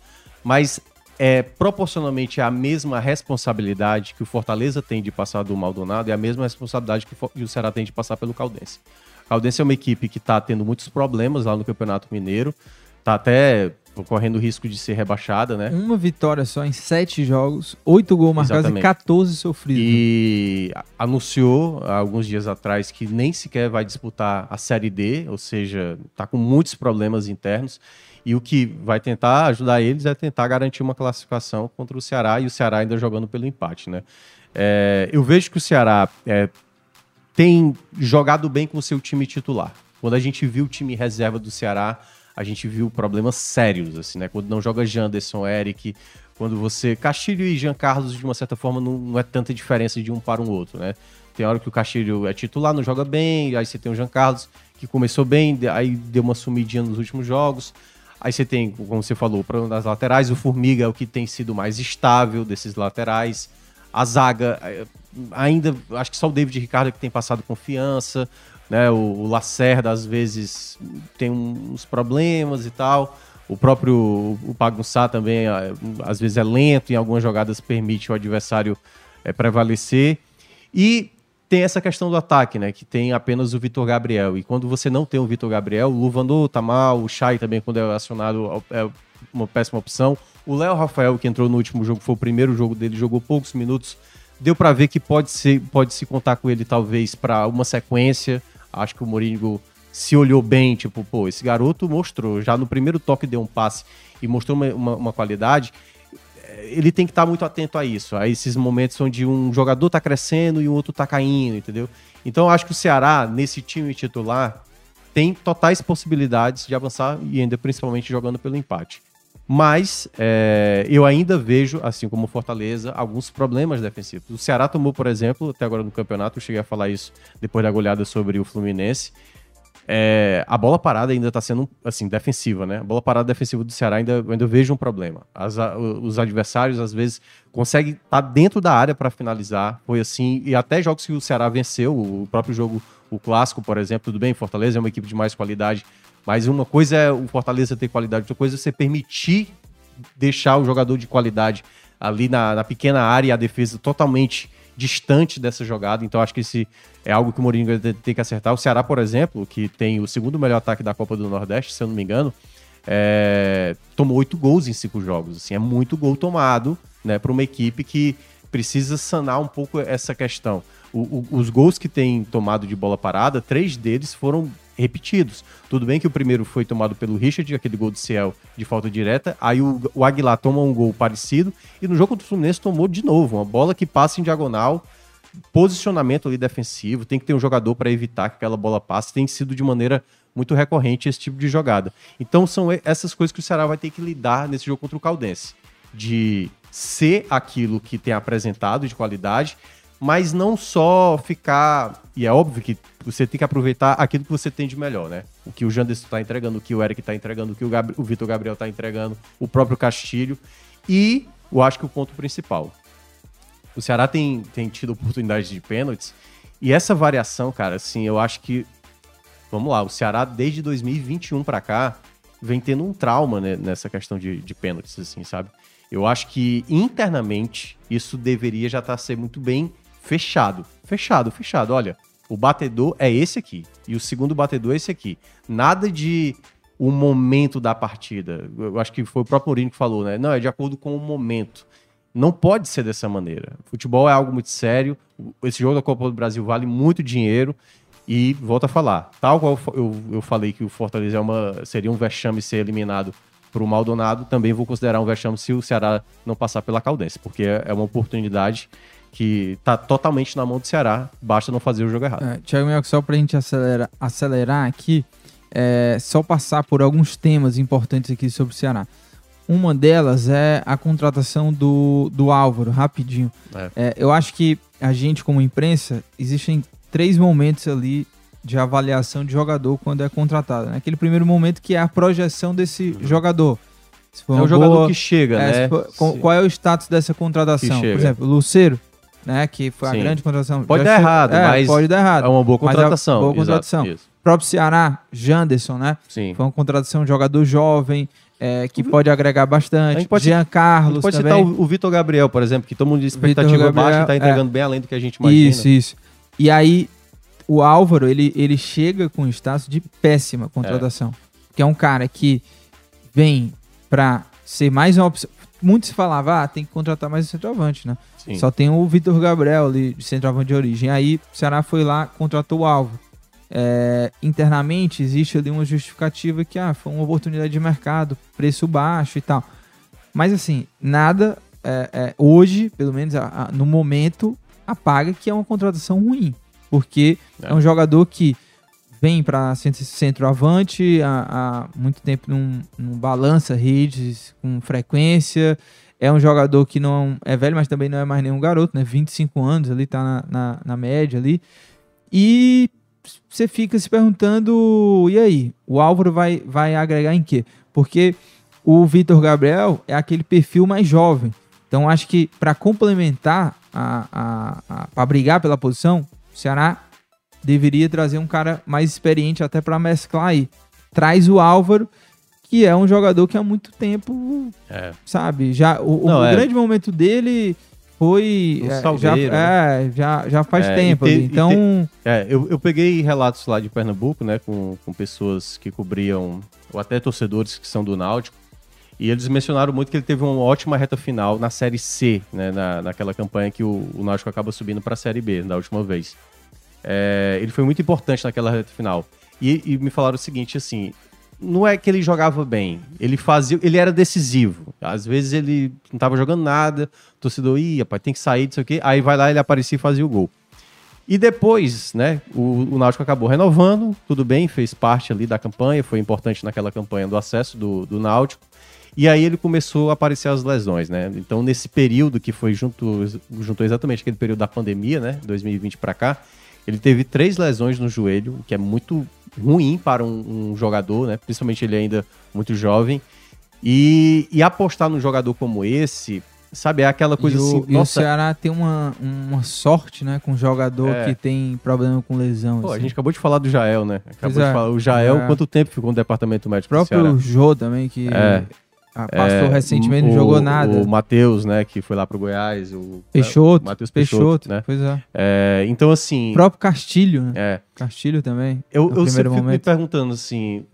Mas é proporcionalmente a mesma responsabilidade que o Fortaleza tem de passar do Maldonado e a mesma responsabilidade que o Ceará tem de passar pelo Caldense. A Caldense é uma equipe que está tendo muitos problemas lá no Campeonato Mineiro, está até correndo o risco de ser rebaixada, né? Uma vitória só em sete jogos, oito gols marcados Exatamente. e 14 sofridos. E anunciou há alguns dias atrás que nem sequer vai disputar a Série D, ou seja, está com muitos problemas internos. E o que vai tentar ajudar eles é tentar garantir uma classificação contra o Ceará e o Ceará ainda jogando pelo empate, né? É, eu vejo que o Ceará é, tem jogado bem com o seu time titular. Quando a gente viu o time reserva do Ceará, a gente viu problemas sérios, assim, né? Quando não joga Janderson, Eric, quando você. Castilho e Jean Carlos, de uma certa forma, não, não é tanta diferença de um para um outro, né? Tem hora que o Castilho é titular, não joga bem, aí você tem o Jean Carlos, que começou bem, aí deu uma sumidinha nos últimos jogos. Aí você tem, como você falou, para das laterais, o Formiga é o que tem sido mais estável desses laterais. A zaga, eh, ainda, acho que só o David Ricardo é que tem passado confiança, né? O, o Lacerda, às vezes, tem uns problemas e tal. O próprio o Pagunçá também, às vezes, é lento, em algumas jogadas permite o adversário é, prevalecer. E tem essa questão do ataque, né? Que tem apenas o Vitor Gabriel. E quando você não tem o Vitor Gabriel, o Luvandô tá mal, o Chay também, quando é acionado, é uma péssima opção. O Léo Rafael, que entrou no último jogo, foi o primeiro jogo dele, jogou poucos minutos. Deu para ver que pode, ser, pode se contar com ele, talvez, para uma sequência. Acho que o Mourinho se olhou bem, tipo, pô, esse garoto mostrou, já no primeiro toque deu um passe e mostrou uma, uma, uma qualidade ele tem que estar muito atento a isso, a esses momentos onde um jogador está crescendo e o outro está caindo, entendeu? Então acho que o Ceará, nesse time titular, tem totais possibilidades de avançar e ainda principalmente jogando pelo empate. Mas é, eu ainda vejo, assim como Fortaleza, alguns problemas defensivos. O Ceará tomou, por exemplo, até agora no campeonato, eu cheguei a falar isso depois da goleada sobre o Fluminense. É, a bola parada ainda está sendo assim defensiva, né? A bola parada defensiva do Ceará ainda, ainda vejo um problema. As, os adversários às vezes conseguem estar tá dentro da área para finalizar. Foi assim e até jogos que o Ceará venceu, o próprio jogo, o clássico, por exemplo, tudo bem. Fortaleza é uma equipe de mais qualidade, mas uma coisa é o Fortaleza ter qualidade, outra coisa é você permitir deixar o jogador de qualidade ali na, na pequena área e a defesa totalmente distante dessa jogada. Então acho que esse é algo que o Mourinho ter que acertar. O Ceará, por exemplo, que tem o segundo melhor ataque da Copa do Nordeste, se eu não me engano, é... tomou oito gols em cinco jogos. Assim, é muito gol tomado né, para uma equipe que precisa sanar um pouco essa questão. O, o, os gols que tem tomado de bola parada, três deles foram repetidos. Tudo bem que o primeiro foi tomado pelo Richard, aquele gol de Ciel de falta direta. Aí o, o Aguilar toma um gol parecido. E no jogo contra o Fluminense tomou de novo. Uma bola que passa em diagonal. Posicionamento ali defensivo. Tem que ter um jogador para evitar que aquela bola passe. Tem sido de maneira muito recorrente esse tipo de jogada. Então são essas coisas que o Ceará vai ter que lidar nesse jogo contra o Caldense. De ser aquilo que tem apresentado de qualidade, mas não só ficar. E é óbvio que você tem que aproveitar aquilo que você tem de melhor, né? O que o Janderson está entregando, o que o Eric está entregando, o que o, o Vitor Gabriel está entregando, o próprio Castilho. E eu acho que o ponto principal. O Ceará tem, tem tido oportunidades de pênaltis. E essa variação, cara, assim, eu acho que. Vamos lá, o Ceará desde 2021 para cá vem tendo um trauma né, nessa questão de, de pênaltis, assim, sabe? Eu acho que internamente isso deveria já estar tá, ser muito bem fechado. Fechado, fechado. Olha, o batedor é esse aqui. E o segundo batedor é esse aqui. Nada de o momento da partida. Eu acho que foi o próprio Mourinho que falou, né? Não, é de acordo com o momento. Não pode ser dessa maneira. Futebol é algo muito sério. Esse jogo da Copa do Brasil vale muito dinheiro. E volto a falar, tal qual eu, eu falei que o Fortaleza é uma, seria um vexame ser eliminado para o Maldonado, também vou considerar um vexame se o Ceará não passar pela Caldense, porque é uma oportunidade que tá totalmente na mão do Ceará, basta não fazer o jogo errado. É, Thiago Mel, só para a gente acelerar, acelerar aqui, é, só passar por alguns temas importantes aqui sobre o Ceará. Uma delas é a contratação do, do Álvaro, rapidinho. É. É, eu acho que a gente, como imprensa, existem três momentos ali de avaliação de jogador quando é contratado. Né? Aquele primeiro momento que é a projeção desse uhum. jogador. é o jogador boa, que chega, é, né? For, qual é o status dessa contratação? Por exemplo, o Luceiro né? Que foi Sim. a grande contratação. Pode dar errado, é, mas pode dar errado. É uma boa contratação. É boa contratação. Exato, o próprio Ceará, Janderson, né? Sim. Foi uma contratação de jogador jovem. É, que pode agregar bastante. Pode, Jean Carlos. pode também. citar o, o Vitor Gabriel, por exemplo, que todo mundo de expectativa baixa e está entregando é. bem além do que a gente imagina. Isso, isso. E aí, o Álvaro, ele, ele chega com status de péssima contratação. É. Que é um cara que vem para ser mais uma opção. Muitos falavam, ah, tem que contratar mais um centroavante, né? Sim. Só tem o Vitor Gabriel ali, de centroavante de origem. Aí o Ceará foi lá, contratou o Alvo. É, internamente existe ali uma justificativa que ah, foi uma oportunidade de mercado, preço baixo e tal. Mas assim, nada é, é, hoje, pelo menos a- a- no momento, apaga que é uma contratação ruim. Porque é, É. um jogador que vem para centroavante há, há muito tempo, não, não balança redes com frequência. É um jogador que não é velho, mas também não é mais nenhum garoto, né? 25 anos ali, tá na, na, na média ali. E você fica se perguntando, e aí? O Álvaro vai, vai agregar em quê? Porque o Vitor Gabriel é aquele perfil mais jovem. Então acho que para complementar, a, a, a, para brigar pela posição, o Ceará deveria trazer um cara mais experiente até para mesclar aí. Traz o Álvaro, que é um jogador que há muito tempo, É. sabe, já o, o Não, é. grande momento dele foi Um é, já, salgueiro, é, já já faz É, tempo te- Então, É, eu, eu peguei relatos lá de Pernambuco, né, com, com pessoas que cobriam, ou até torcedores que são do Náutico, e eles mencionaram muito que ele teve uma ótima reta final na Série C, né, na, naquela campanha que o, o Náutico acaba subindo para a Série B, da última vez. É, ele foi muito importante naquela reta final. E, e me falaram o seguinte, assim, não é que ele jogava bem, ele fazia, ele era decisivo. Às vezes ele não estava jogando nada, o torcedor, ih, rapaz, tem que sair, não sei o quê. Aí vai lá, ele aparecia e fazia o gol. E depois, né, o, o Náutico acabou renovando, tudo bem, fez parte ali da campanha, foi importante naquela campanha do acesso do, do Náutico. E aí ele começou a aparecer as lesões, né? Então, nesse período que foi junto, juntou exatamente aquele período da pandemia, né, 2020 para cá, ele teve três lesões no joelho, o que é muito ruim para um, um jogador, né? Principalmente ele ainda muito jovem. E, e apostar num jogador como esse, sabe, é aquela coisa e, o, assim, e o Ceará tem uma, uma sorte, né, com um jogador É. que tem problema com lesão. Pô, a assim. gente acabou de falar do Jael, né? Acabou Pois de é. falar. O Jael, É. quanto tempo ficou no departamento O médico Ceará? próprio Jô também, que É. ah, passou É, recentemente, não o- jogou nada. O Matheus, né, que foi lá pro Goiás. O Peixoto, o Matheus Peixoto, Peixoto, né? pois é. É, então, assim. O próprio Castilho, né? É, Castilho também. eu, eu sempre primeiro fico me momento. perguntando assim.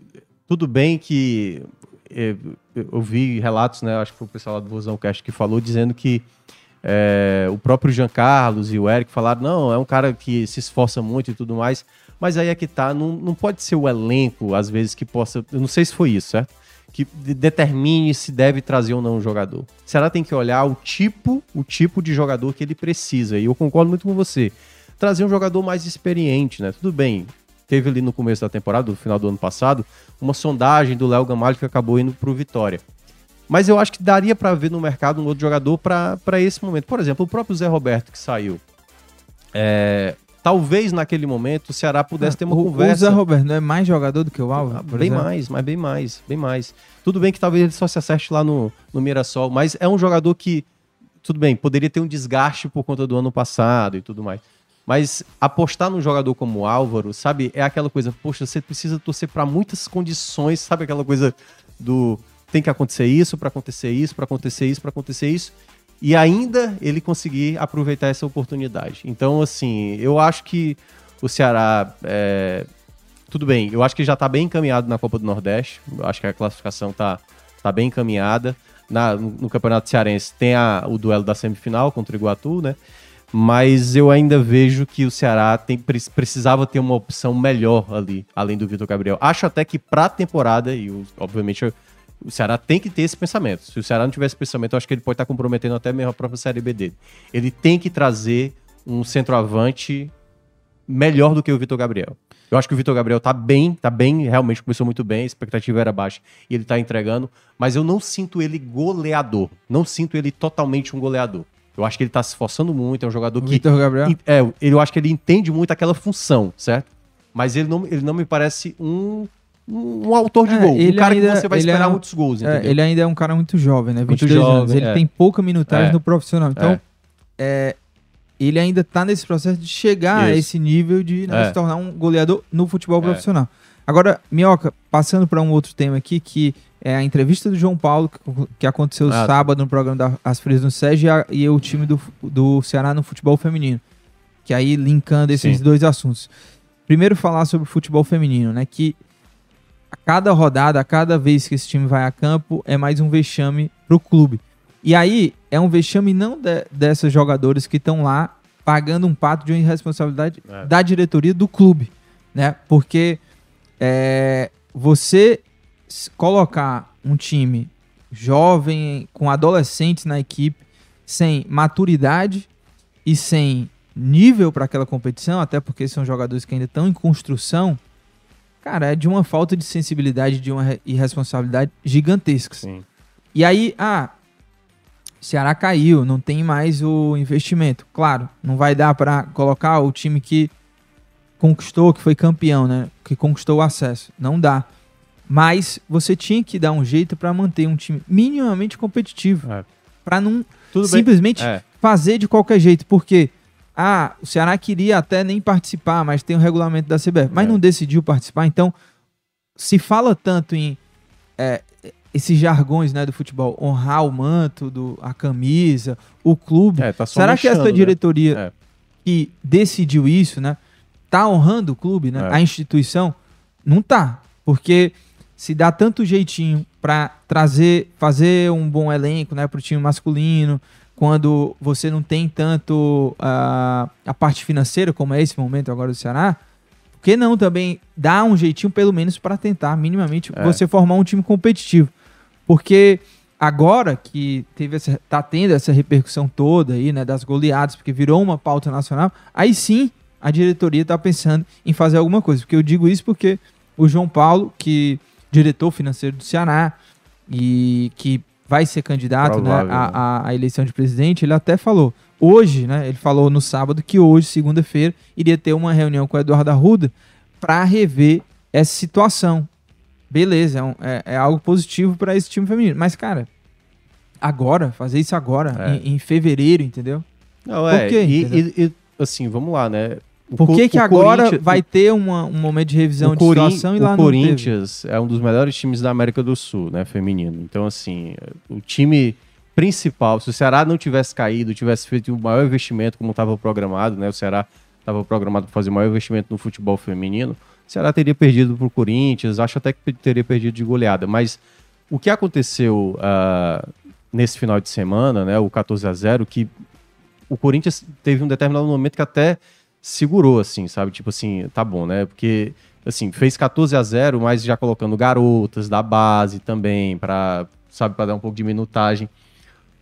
Tudo bem que. é, Eu vi relatos, né? Acho que foi o pessoal lá do Vozão Cast que falou, dizendo que é, o próprio Jean Carlos e o Eric falaram: não, é um cara que se esforça muito e tudo mais. Mas aí é que tá, não, não pode ser o elenco, às vezes, que possa. Eu não sei se foi isso, certo? Que de- determine se deve trazer ou não um jogador. Será tem que olhar o tipo, o tipo de jogador que ele precisa. E eu concordo muito com você. Trazer um jogador mais experiente, né? Tudo bem. Teve ali no começo da temporada, no final do ano passado, uma sondagem do Léo Gamalho que acabou indo pro Vitória. Mas eu acho que daria pra ver no mercado um outro jogador pra esse momento. Por exemplo, o próprio Zé Roberto que saiu. É, talvez naquele momento o Ceará pudesse ter uma o, o conversa. Zé Roberto não é mais jogador do que o Álvaro? Ah, bem exemplo? mais, mas bem mais, bem mais. Tudo bem que talvez ele só se acerte lá no, no Mirassol, mas é um jogador que, tudo bem, poderia ter um desgaste por conta do ano passado e tudo mais. Mas apostar num jogador como o Álvaro, sabe, é aquela coisa, poxa, você precisa torcer para muitas condições, sabe aquela coisa do tem que acontecer isso para acontecer isso, para acontecer isso, para acontecer isso, e ainda ele conseguir aproveitar essa oportunidade. Então, assim, eu acho que o Ceará é, tudo bem, eu acho que já tá bem encaminhado na Copa do Nordeste. Eu acho que a classificação tá, tá bem encaminhada. Na, no, Campeonato Cearense tem a- o duelo da semifinal contra o Iguatu, né? Mas eu ainda vejo que o Ceará tem, pre- precisava ter uma opção melhor ali, além do Vitor Gabriel. Acho até que pra temporada, e obviamente eu- o Ceará tem que ter esse pensamento. Se o Ceará não tiver esse pensamento, eu acho que ele pode estar comprometendo até mesmo a própria Série B dele. Ele tem que trazer um centroavante melhor do que o Vitor Gabriel. Eu acho que o Vitor Gabriel tá bem, tá bem, realmente começou muito bem, a expectativa era baixa e ele tá entregando, mas eu não sinto ele goleador. Não sinto ele totalmente um goleador. Eu acho que ele tá se esforçando muito, é um jogador O que. Vitor Gabriel? É, eu acho que ele entende muito aquela função, certo? Mas ele não, ele não me parece um, um, um autor de É, gol. Um ele cara ainda- que você vai esperar é um- muitos gols, É, ele ainda é um cara muito jovem, né? Muito 22 anos. jovem, Ele é. tem pouca minutagem É. no profissional. Então, É. ele ainda tá nesse processo de chegar a Isso. esse nível de né, se tornar um goleador no futebol profissional. Agora, Minhoca, passando para um outro tema aqui, que é a entrevista do João Paulo, que, aconteceu Ah, tá. sábado no programa da As Frias no SEG e, a- e o time do, do Ceará no futebol feminino. Que aí linkando esses Sim. dois assuntos. Primeiro falar sobre o futebol feminino, né? Que cada rodada, cada vez que esse time vai a campo, é mais um vexame pro clube. E aí, é um vexame não de, dessas jogadores que estão lá pagando um pato de uma irresponsabilidade É. da diretoria do clube, né? Porque é, você colocar um time jovem, com adolescentes na equipe, sem maturidade e sem nível para aquela competição, até porque são jogadores que ainda estão em construção, cara, é de uma falta de sensibilidade, de uma re- irresponsabilidade gigantescas. Sim. E aí, ah, Ceará caiu, não tem mais o investimento. Claro, não vai dar para colocar o time que conquistou, que foi campeão, né? Que conquistou o acesso. Não dá. Mas você tinha que dar um jeito para manter um time minimamente competitivo, É. para não Tudo simplesmente É. fazer de qualquer jeito, porque ah, o Ceará queria até nem participar, mas tem o regulamento da CBF, mas É. não decidiu participar, então se fala tanto em é, esses jargões né, do futebol, honrar o manto, do, a camisa, o clube. É, tá Será que essa né? diretoria É. que decidiu isso, né, tá honrando o clube, né, É. a instituição? Não tá, porque se dá tanto jeitinho para trazer, fazer um bom elenco, né, pro time masculino, quando você não tem tanto ah, a parte financeira, como é esse momento agora do Ceará, por que não também dar um jeitinho, pelo menos, para tentar minimamente É. você formar um time competitivo? Porque agora que teve essa, tá tendo essa repercussão toda aí, né, das goleadas, porque virou uma pauta nacional, aí sim a diretoria tá pensando em fazer alguma coisa. Porque eu digo isso porque o João Paulo, que diretor financeiro do Ceará e que vai ser candidato né, Provável, né? à- à eleição de presidente, ele até falou hoje, né? Ele falou no sábado que hoje, segunda-feira, iria ter uma reunião com o Eduardo Arruda para rever essa situação. Beleza, é, um- é- é algo positivo para esse time feminino. Mas, cara, agora, fazer isso agora, É. em, em fevereiro, entendeu? Não, é. Por quê, E, entendeu? e- e, assim, vamos lá, né? O Por que, que o agora vai ter uma- um momento de revisão o de situação e o lá teve? Corinthians é um dos melhores times da América do Sul, né, feminino. Então, assim, o time principal, se o Ceará não tivesse caído, tivesse feito o maior investimento como estava programado, né, o Ceará estava programado para fazer o maior investimento no futebol feminino, o Ceará teria perdido para o Corinthians, acho até que teria perdido de goleada. Mas o que aconteceu ah, nesse final de semana, né, o 14 a 0 que o Corinthians teve um determinado momento que até segurou, assim, sabe? Tipo assim, tá bom, né? Porque, assim, fez 14 a 0 mas já colocando garotas da base também, para sabe, para dar um pouco de minutagem.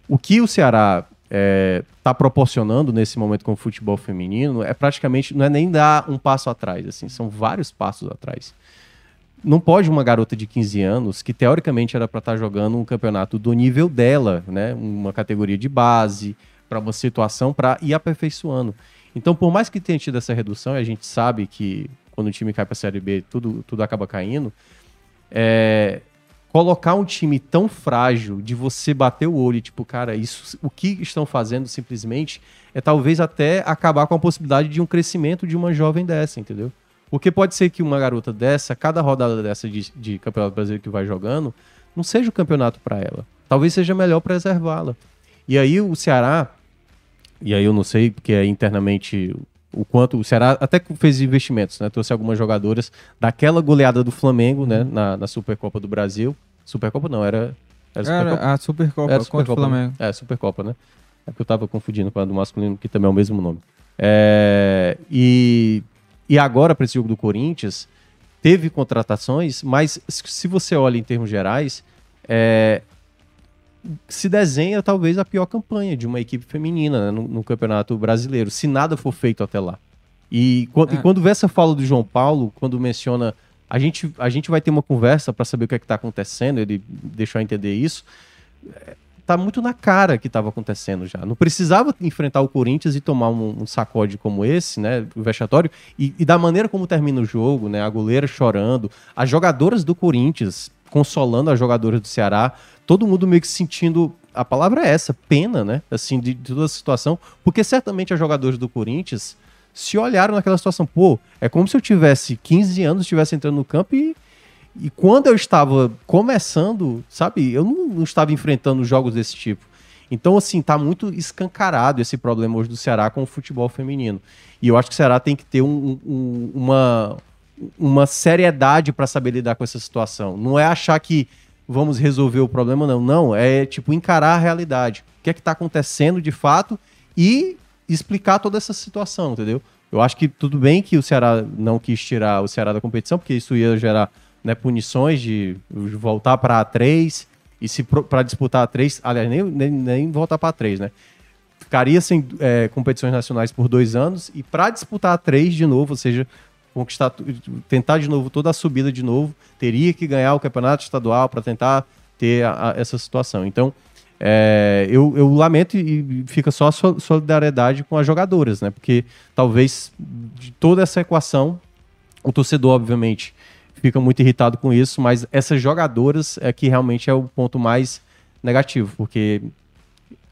O que o Ceará é, tá proporcionando nesse momento com o futebol feminino é praticamente, não é nem dar um passo atrás, assim, são vários passos atrás. Não pode uma garota de 15 anos, que teoricamente era para estar jogando um campeonato do nível dela, né? Uma categoria de base, para uma situação, para ir aperfeiçoando. Então, por mais que tenha tido essa redução, e a gente sabe que quando o time cai para a Série B, tudo, tudo acaba caindo, é, colocar um time tão frágil de você bater o olho e, tipo, cara, isso, o que estão fazendo simplesmente é talvez até acabar com a possibilidade de um crescimento de uma jovem dessa, entendeu? Porque pode ser que uma garota dessa, cada rodada dessa de, de Campeonato Brasileiro que vai jogando, não seja o campeonato para ela. Talvez seja melhor preservá-la. E aí o Ceará, e aí eu não sei, porque é internamente o quanto o Ceará até fez investimentos, né? Trouxe algumas jogadoras daquela goleada do Flamengo, né? Na, na Supercopa do Brasil. Supercopa não, era. Era Supercopa? Era a Supercopa Era contra o Supercopa, né? Flamengo. É, Supercopa, né? É porque eu tava confundindo com a do masculino, que também é o mesmo nome. É, e, e agora, para esse jogo do Corinthians, teve contratações, mas se se você olha em termos gerais, é, se desenha talvez a pior campanha de uma equipe feminina né, no, no Campeonato Brasileiro, se nada for feito até lá. E, quando- e É. quando vê essa fala do João Paulo, quando menciona a gente, a gente vai ter uma conversa para saber o que é que está acontecendo, ele deixou entender isso, é, tá muito na cara que estava acontecendo já. Não precisava enfrentar o Corinthians e tomar um, um sacode como esse, né, o vexatório, e, e da maneira como termina o jogo, né, a goleira chorando, as jogadoras do Corinthians consolando as jogadoras do Ceará, todo mundo meio que sentindo, a palavra é essa, pena, né, assim, de, de toda a situação, porque certamente as jogadoras do Corinthians se olharam naquela situação, pô, é como se eu tivesse 15 anos, estivesse entrando no campo e e quando eu estava começando, sabe, eu não, não estava enfrentando jogos desse tipo. Então, assim, tá muito escancarado esse problema hoje do Ceará com o futebol feminino. E eu acho que o Ceará tem que ter um, um- uma, uma seriedade para saber lidar com essa situação. Não é achar que vamos resolver o problema, não. Não, é tipo encarar a realidade. O que é que está acontecendo de fato e explicar toda essa situação, entendeu? Eu acho que tudo bem que o Ceará não quis tirar o Ceará da competição, porque isso ia gerar né, punições de voltar para A3 e se para disputar A3, aliás, nem, nem, nem voltar para A3, né? Ficaria sem é, competições nacionais por dois anos e para disputar A3 de novo, ou seja, conquistar, tentar de novo toda a subida de novo, teria que ganhar o campeonato estadual para tentar ter a, a, essa situação. Então, é, eu, eu, lamento e fica só a solidariedade com as jogadoras, né? Porque talvez de toda essa equação, o torcedor, obviamente, fica muito irritado com isso, mas essas jogadoras é que realmente é o ponto mais negativo, porque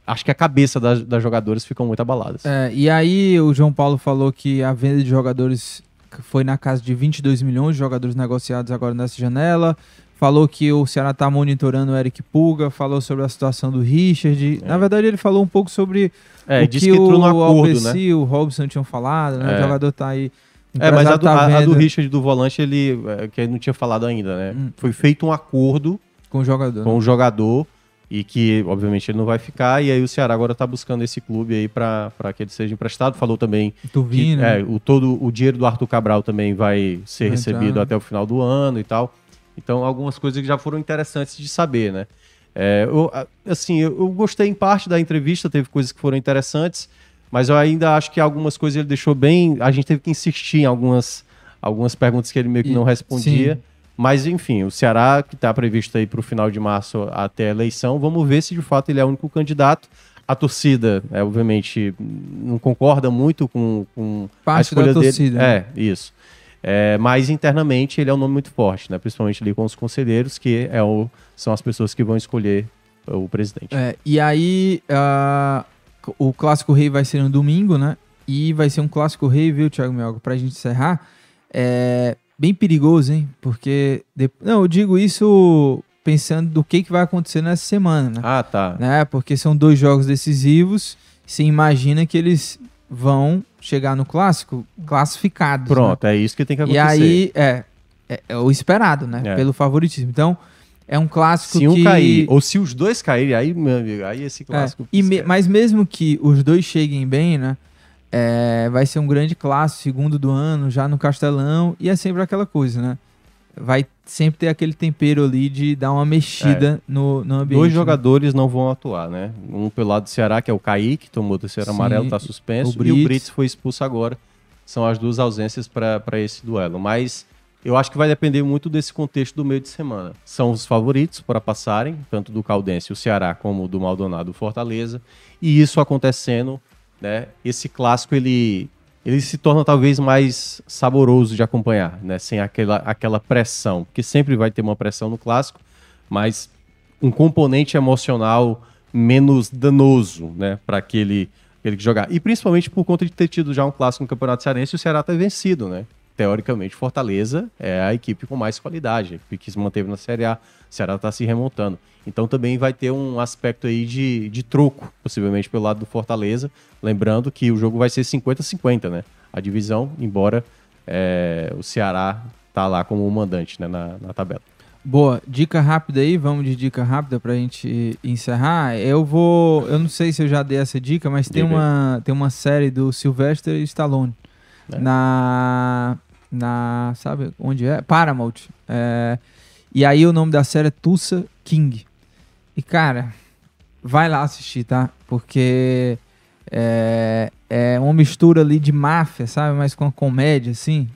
acho que a cabeça das, das jogadoras ficam muito abaladas. É, e aí o João Paulo falou que a venda de jogadores foi na casa de 22 milhões de jogadores negociados agora nessa janela. Falou que o Ceará está monitorando o Eric Puga, falou sobre a situação do Richard. É. Na verdade, ele falou um pouco sobre é, o que, que o acordo, né? e o Robson tinham falado, né? É. O jogador está aí. É, mas a do, tá a, a do, Richard do volante, ele, é, que ele não tinha falado ainda, né? Hum. Foi feito um acordo com o jogador. Com né? o jogador e que, obviamente, ele não vai ficar. E aí o Ceará agora está buscando esse clube aí para que ele seja emprestado. Falou também Tuvino, que né? é, o, todo, o dinheiro do Arthur Cabral também vai ser vai recebido entrar. até o final do ano e tal. Então, algumas coisas que já foram interessantes de saber, né? É, eu, assim, eu, eu, gostei em parte da entrevista, teve coisas que foram interessantes, mas eu ainda acho que algumas coisas ele deixou bem. A gente teve que insistir em algumas, algumas perguntas que ele meio que não respondia. Sim. Mas, enfim, o Ceará, que está previsto aí para o final de março até a eleição, vamos ver se de fato ele é o único candidato. A torcida, é, obviamente, não concorda muito com, com Parte a escolha da torcida. dele. É, isso. É, mas internamente ele é um nome muito forte, né? principalmente ali com os conselheiros, que é o, são as pessoas que vão escolher o presidente. É, e aí, uh, o Clássico Rei vai ser no domingo, né? E vai ser um Clássico Rei, viu, Thiago Melgo? Pra gente encerrar, é, bem perigoso, hein? Porque. De... Não, eu digo isso pensando do que, que vai acontecer nessa semana, né? Ah, tá. Né? Porque são dois jogos decisivos. Você imagina que eles vão chegar no clássico classificados. Né? Pronto, né? é isso que tem que acontecer. E aí, é, é, é o esperado, né? É. Pelo favoritismo. Então, é um clássico se um que... cair, ou se os dois caírem, aí, meu amigo, aí esse é. clássico... É. Me... Mas mesmo que os dois cheguem bem, né? É, vai ser um grande clássico, segundo do ano, já no Castelão, e é sempre aquela coisa, né? Vai sempre ter aquele tempero ali de dar uma mexida é. no, no ambiente. Dois né? jogadores não vão atuar, né? Um pelo lado do Ceará, que é o Kaique, tomou o terceiro Sim, amarelo, tá suspenso, o e o Brits foi expulso agora. São as duas ausências para esse duelo. Mas eu acho que vai depender muito desse contexto do meio de semana. São os favoritos para passarem, tanto do Caldense, o Ceará, como do Maldonado, o Fortaleza. E isso acontecendo né? Esse clássico ele ele se torna talvez mais saboroso de acompanhar, né? Sem aquela, aquela pressão, porque sempre vai ter uma pressão no clássico, mas um componente emocional menos danoso, né, para aquele, aquele que jogar. E principalmente por conta de ter tido já um clássico no Campeonato Cearense o Ceará ter vencido, né? Teoricamente, Fortaleza é a equipe com mais qualidade, a equipe que se manteve na Série A. O Ceará está se remontando. Então também vai ter um aspecto aí de, de troco, possivelmente pelo lado do Fortaleza. Lembrando que o jogo vai ser 50-50, né? A divisão, embora é, o Ceará tá lá como mandante né, na, na tabela. Boa, dica rápida aí, vamos de dica rápida pra gente encerrar. Eu vou, eu não sei se eu já dei essa dica, mas tem uma, tem uma série do Sylvester Stallone é. na na, sabe onde é? Paramount. É, e aí o nome da série é Tulsa King. E, cara, vai lá assistir, tá? Porque é, é uma mistura ali de máfia, sabe? Mas com a comédia, assim.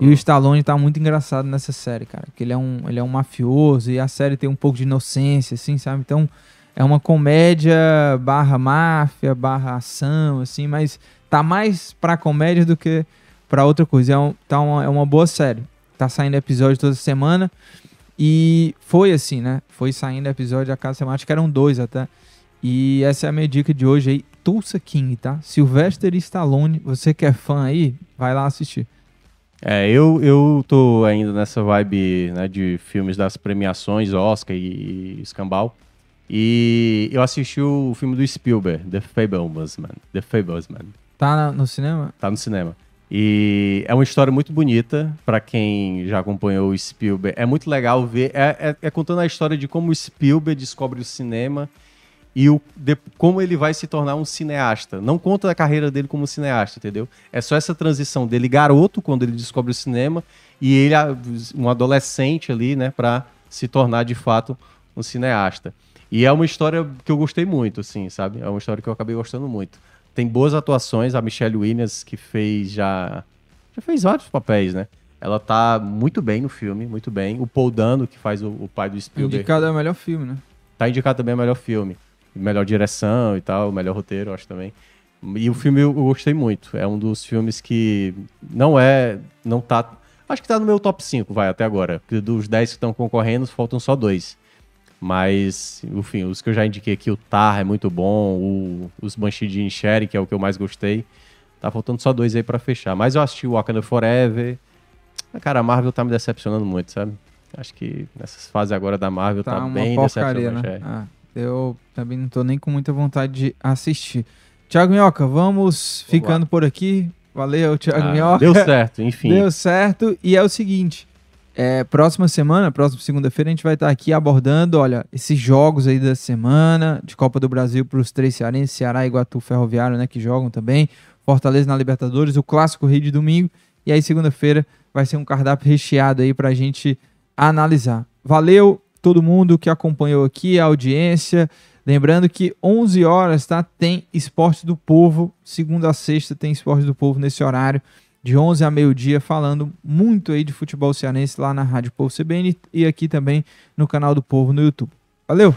E o hum. Stallone tá muito engraçado nessa série, cara. Porque ele é, um, ele é um mafioso e a série tem um pouco de inocência, assim, sabe? Então, é uma comédia barra máfia, barra ação, assim, mas tá mais pra comédia do que pra outra coisa. É, um, tá uma, é uma boa série. Tá saindo episódio toda semana. E foi assim, né? Foi saindo episódio a cada semana, acho que eram dois até. E essa é a minha dica de hoje aí, Tulsa King, tá? Sylvester Stallone, você que é fã aí, vai lá assistir. É, eu, eu tô ainda nessa vibe né, de filmes das premiações, Oscar e, e Escambau. E eu assisti o filme do Spielberg, The Fablesman. The Fablesman. Tá no cinema? Tá no cinema. E é uma história muito bonita para quem já acompanhou o Spielberg. É muito legal ver. É, é, é, contando a história de como o Spielberg descobre o cinema e o, de, como ele vai se tornar um cineasta. Não conta a carreira dele como cineasta, entendeu? É só essa transição dele, garoto, quando ele descobre o cinema, e ele, um adolescente ali, né, para se tornar de fato um cineasta. E é uma história que eu gostei muito, assim, sabe? É uma história que eu acabei gostando muito. Tem boas atuações, a Michelle Williams, que fez já. Já fez vários papéis, né? Ela tá muito bem no filme, muito bem. O Paul Dano, que faz o, o pai do Spielberg. Indicado é o melhor filme, né? Tá indicado também o melhor filme. Melhor direção e tal, melhor roteiro, acho também. E o filme eu gostei muito. É um dos filmes que não é. Não tá. Acho que tá no meu top 5, vai, até agora. Porque dos 10 que estão concorrendo, faltam só dois. Mas, enfim, os que eu já indiquei aqui, o Tar é muito bom, o, os Banshee de Inisherin, que é o que eu mais gostei. Tá faltando só dois aí para fechar. Mas eu assisti o Wakanda Forever. Cara, a Marvel tá me decepcionando muito, sabe? Acho que nessas fases agora da Marvel tá, tá bem porcaria, decepcionante. Né? É. Ah, eu também não tô nem com muita vontade de assistir. Tiago Minhoca, vamos ficando por aqui. Valeu, Tiago ah, Minhoca. Deu certo, enfim. Deu certo. E é o seguinte, é, próxima semana, próxima segunda-feira, a gente vai estar aqui abordando, olha, esses jogos aí da semana de Copa do Brasil para os três cearenses, Ceará, Iguatu, Ferroviário, né, que jogam também, Fortaleza na Libertadores, o Clássico Rio de Domingo, e aí segunda-feira vai ser um cardápio recheado aí para a gente analisar. Valeu todo mundo que acompanhou aqui, a audiência, lembrando que 11 horas, tá, tem Esporte do Povo, segunda a sexta tem Esporte do Povo nesse horário, de 11 a meio-dia, falando muito aí de futebol cearense lá na Rádio Povo CBN e aqui também no canal do Povo no YouTube. Valeu!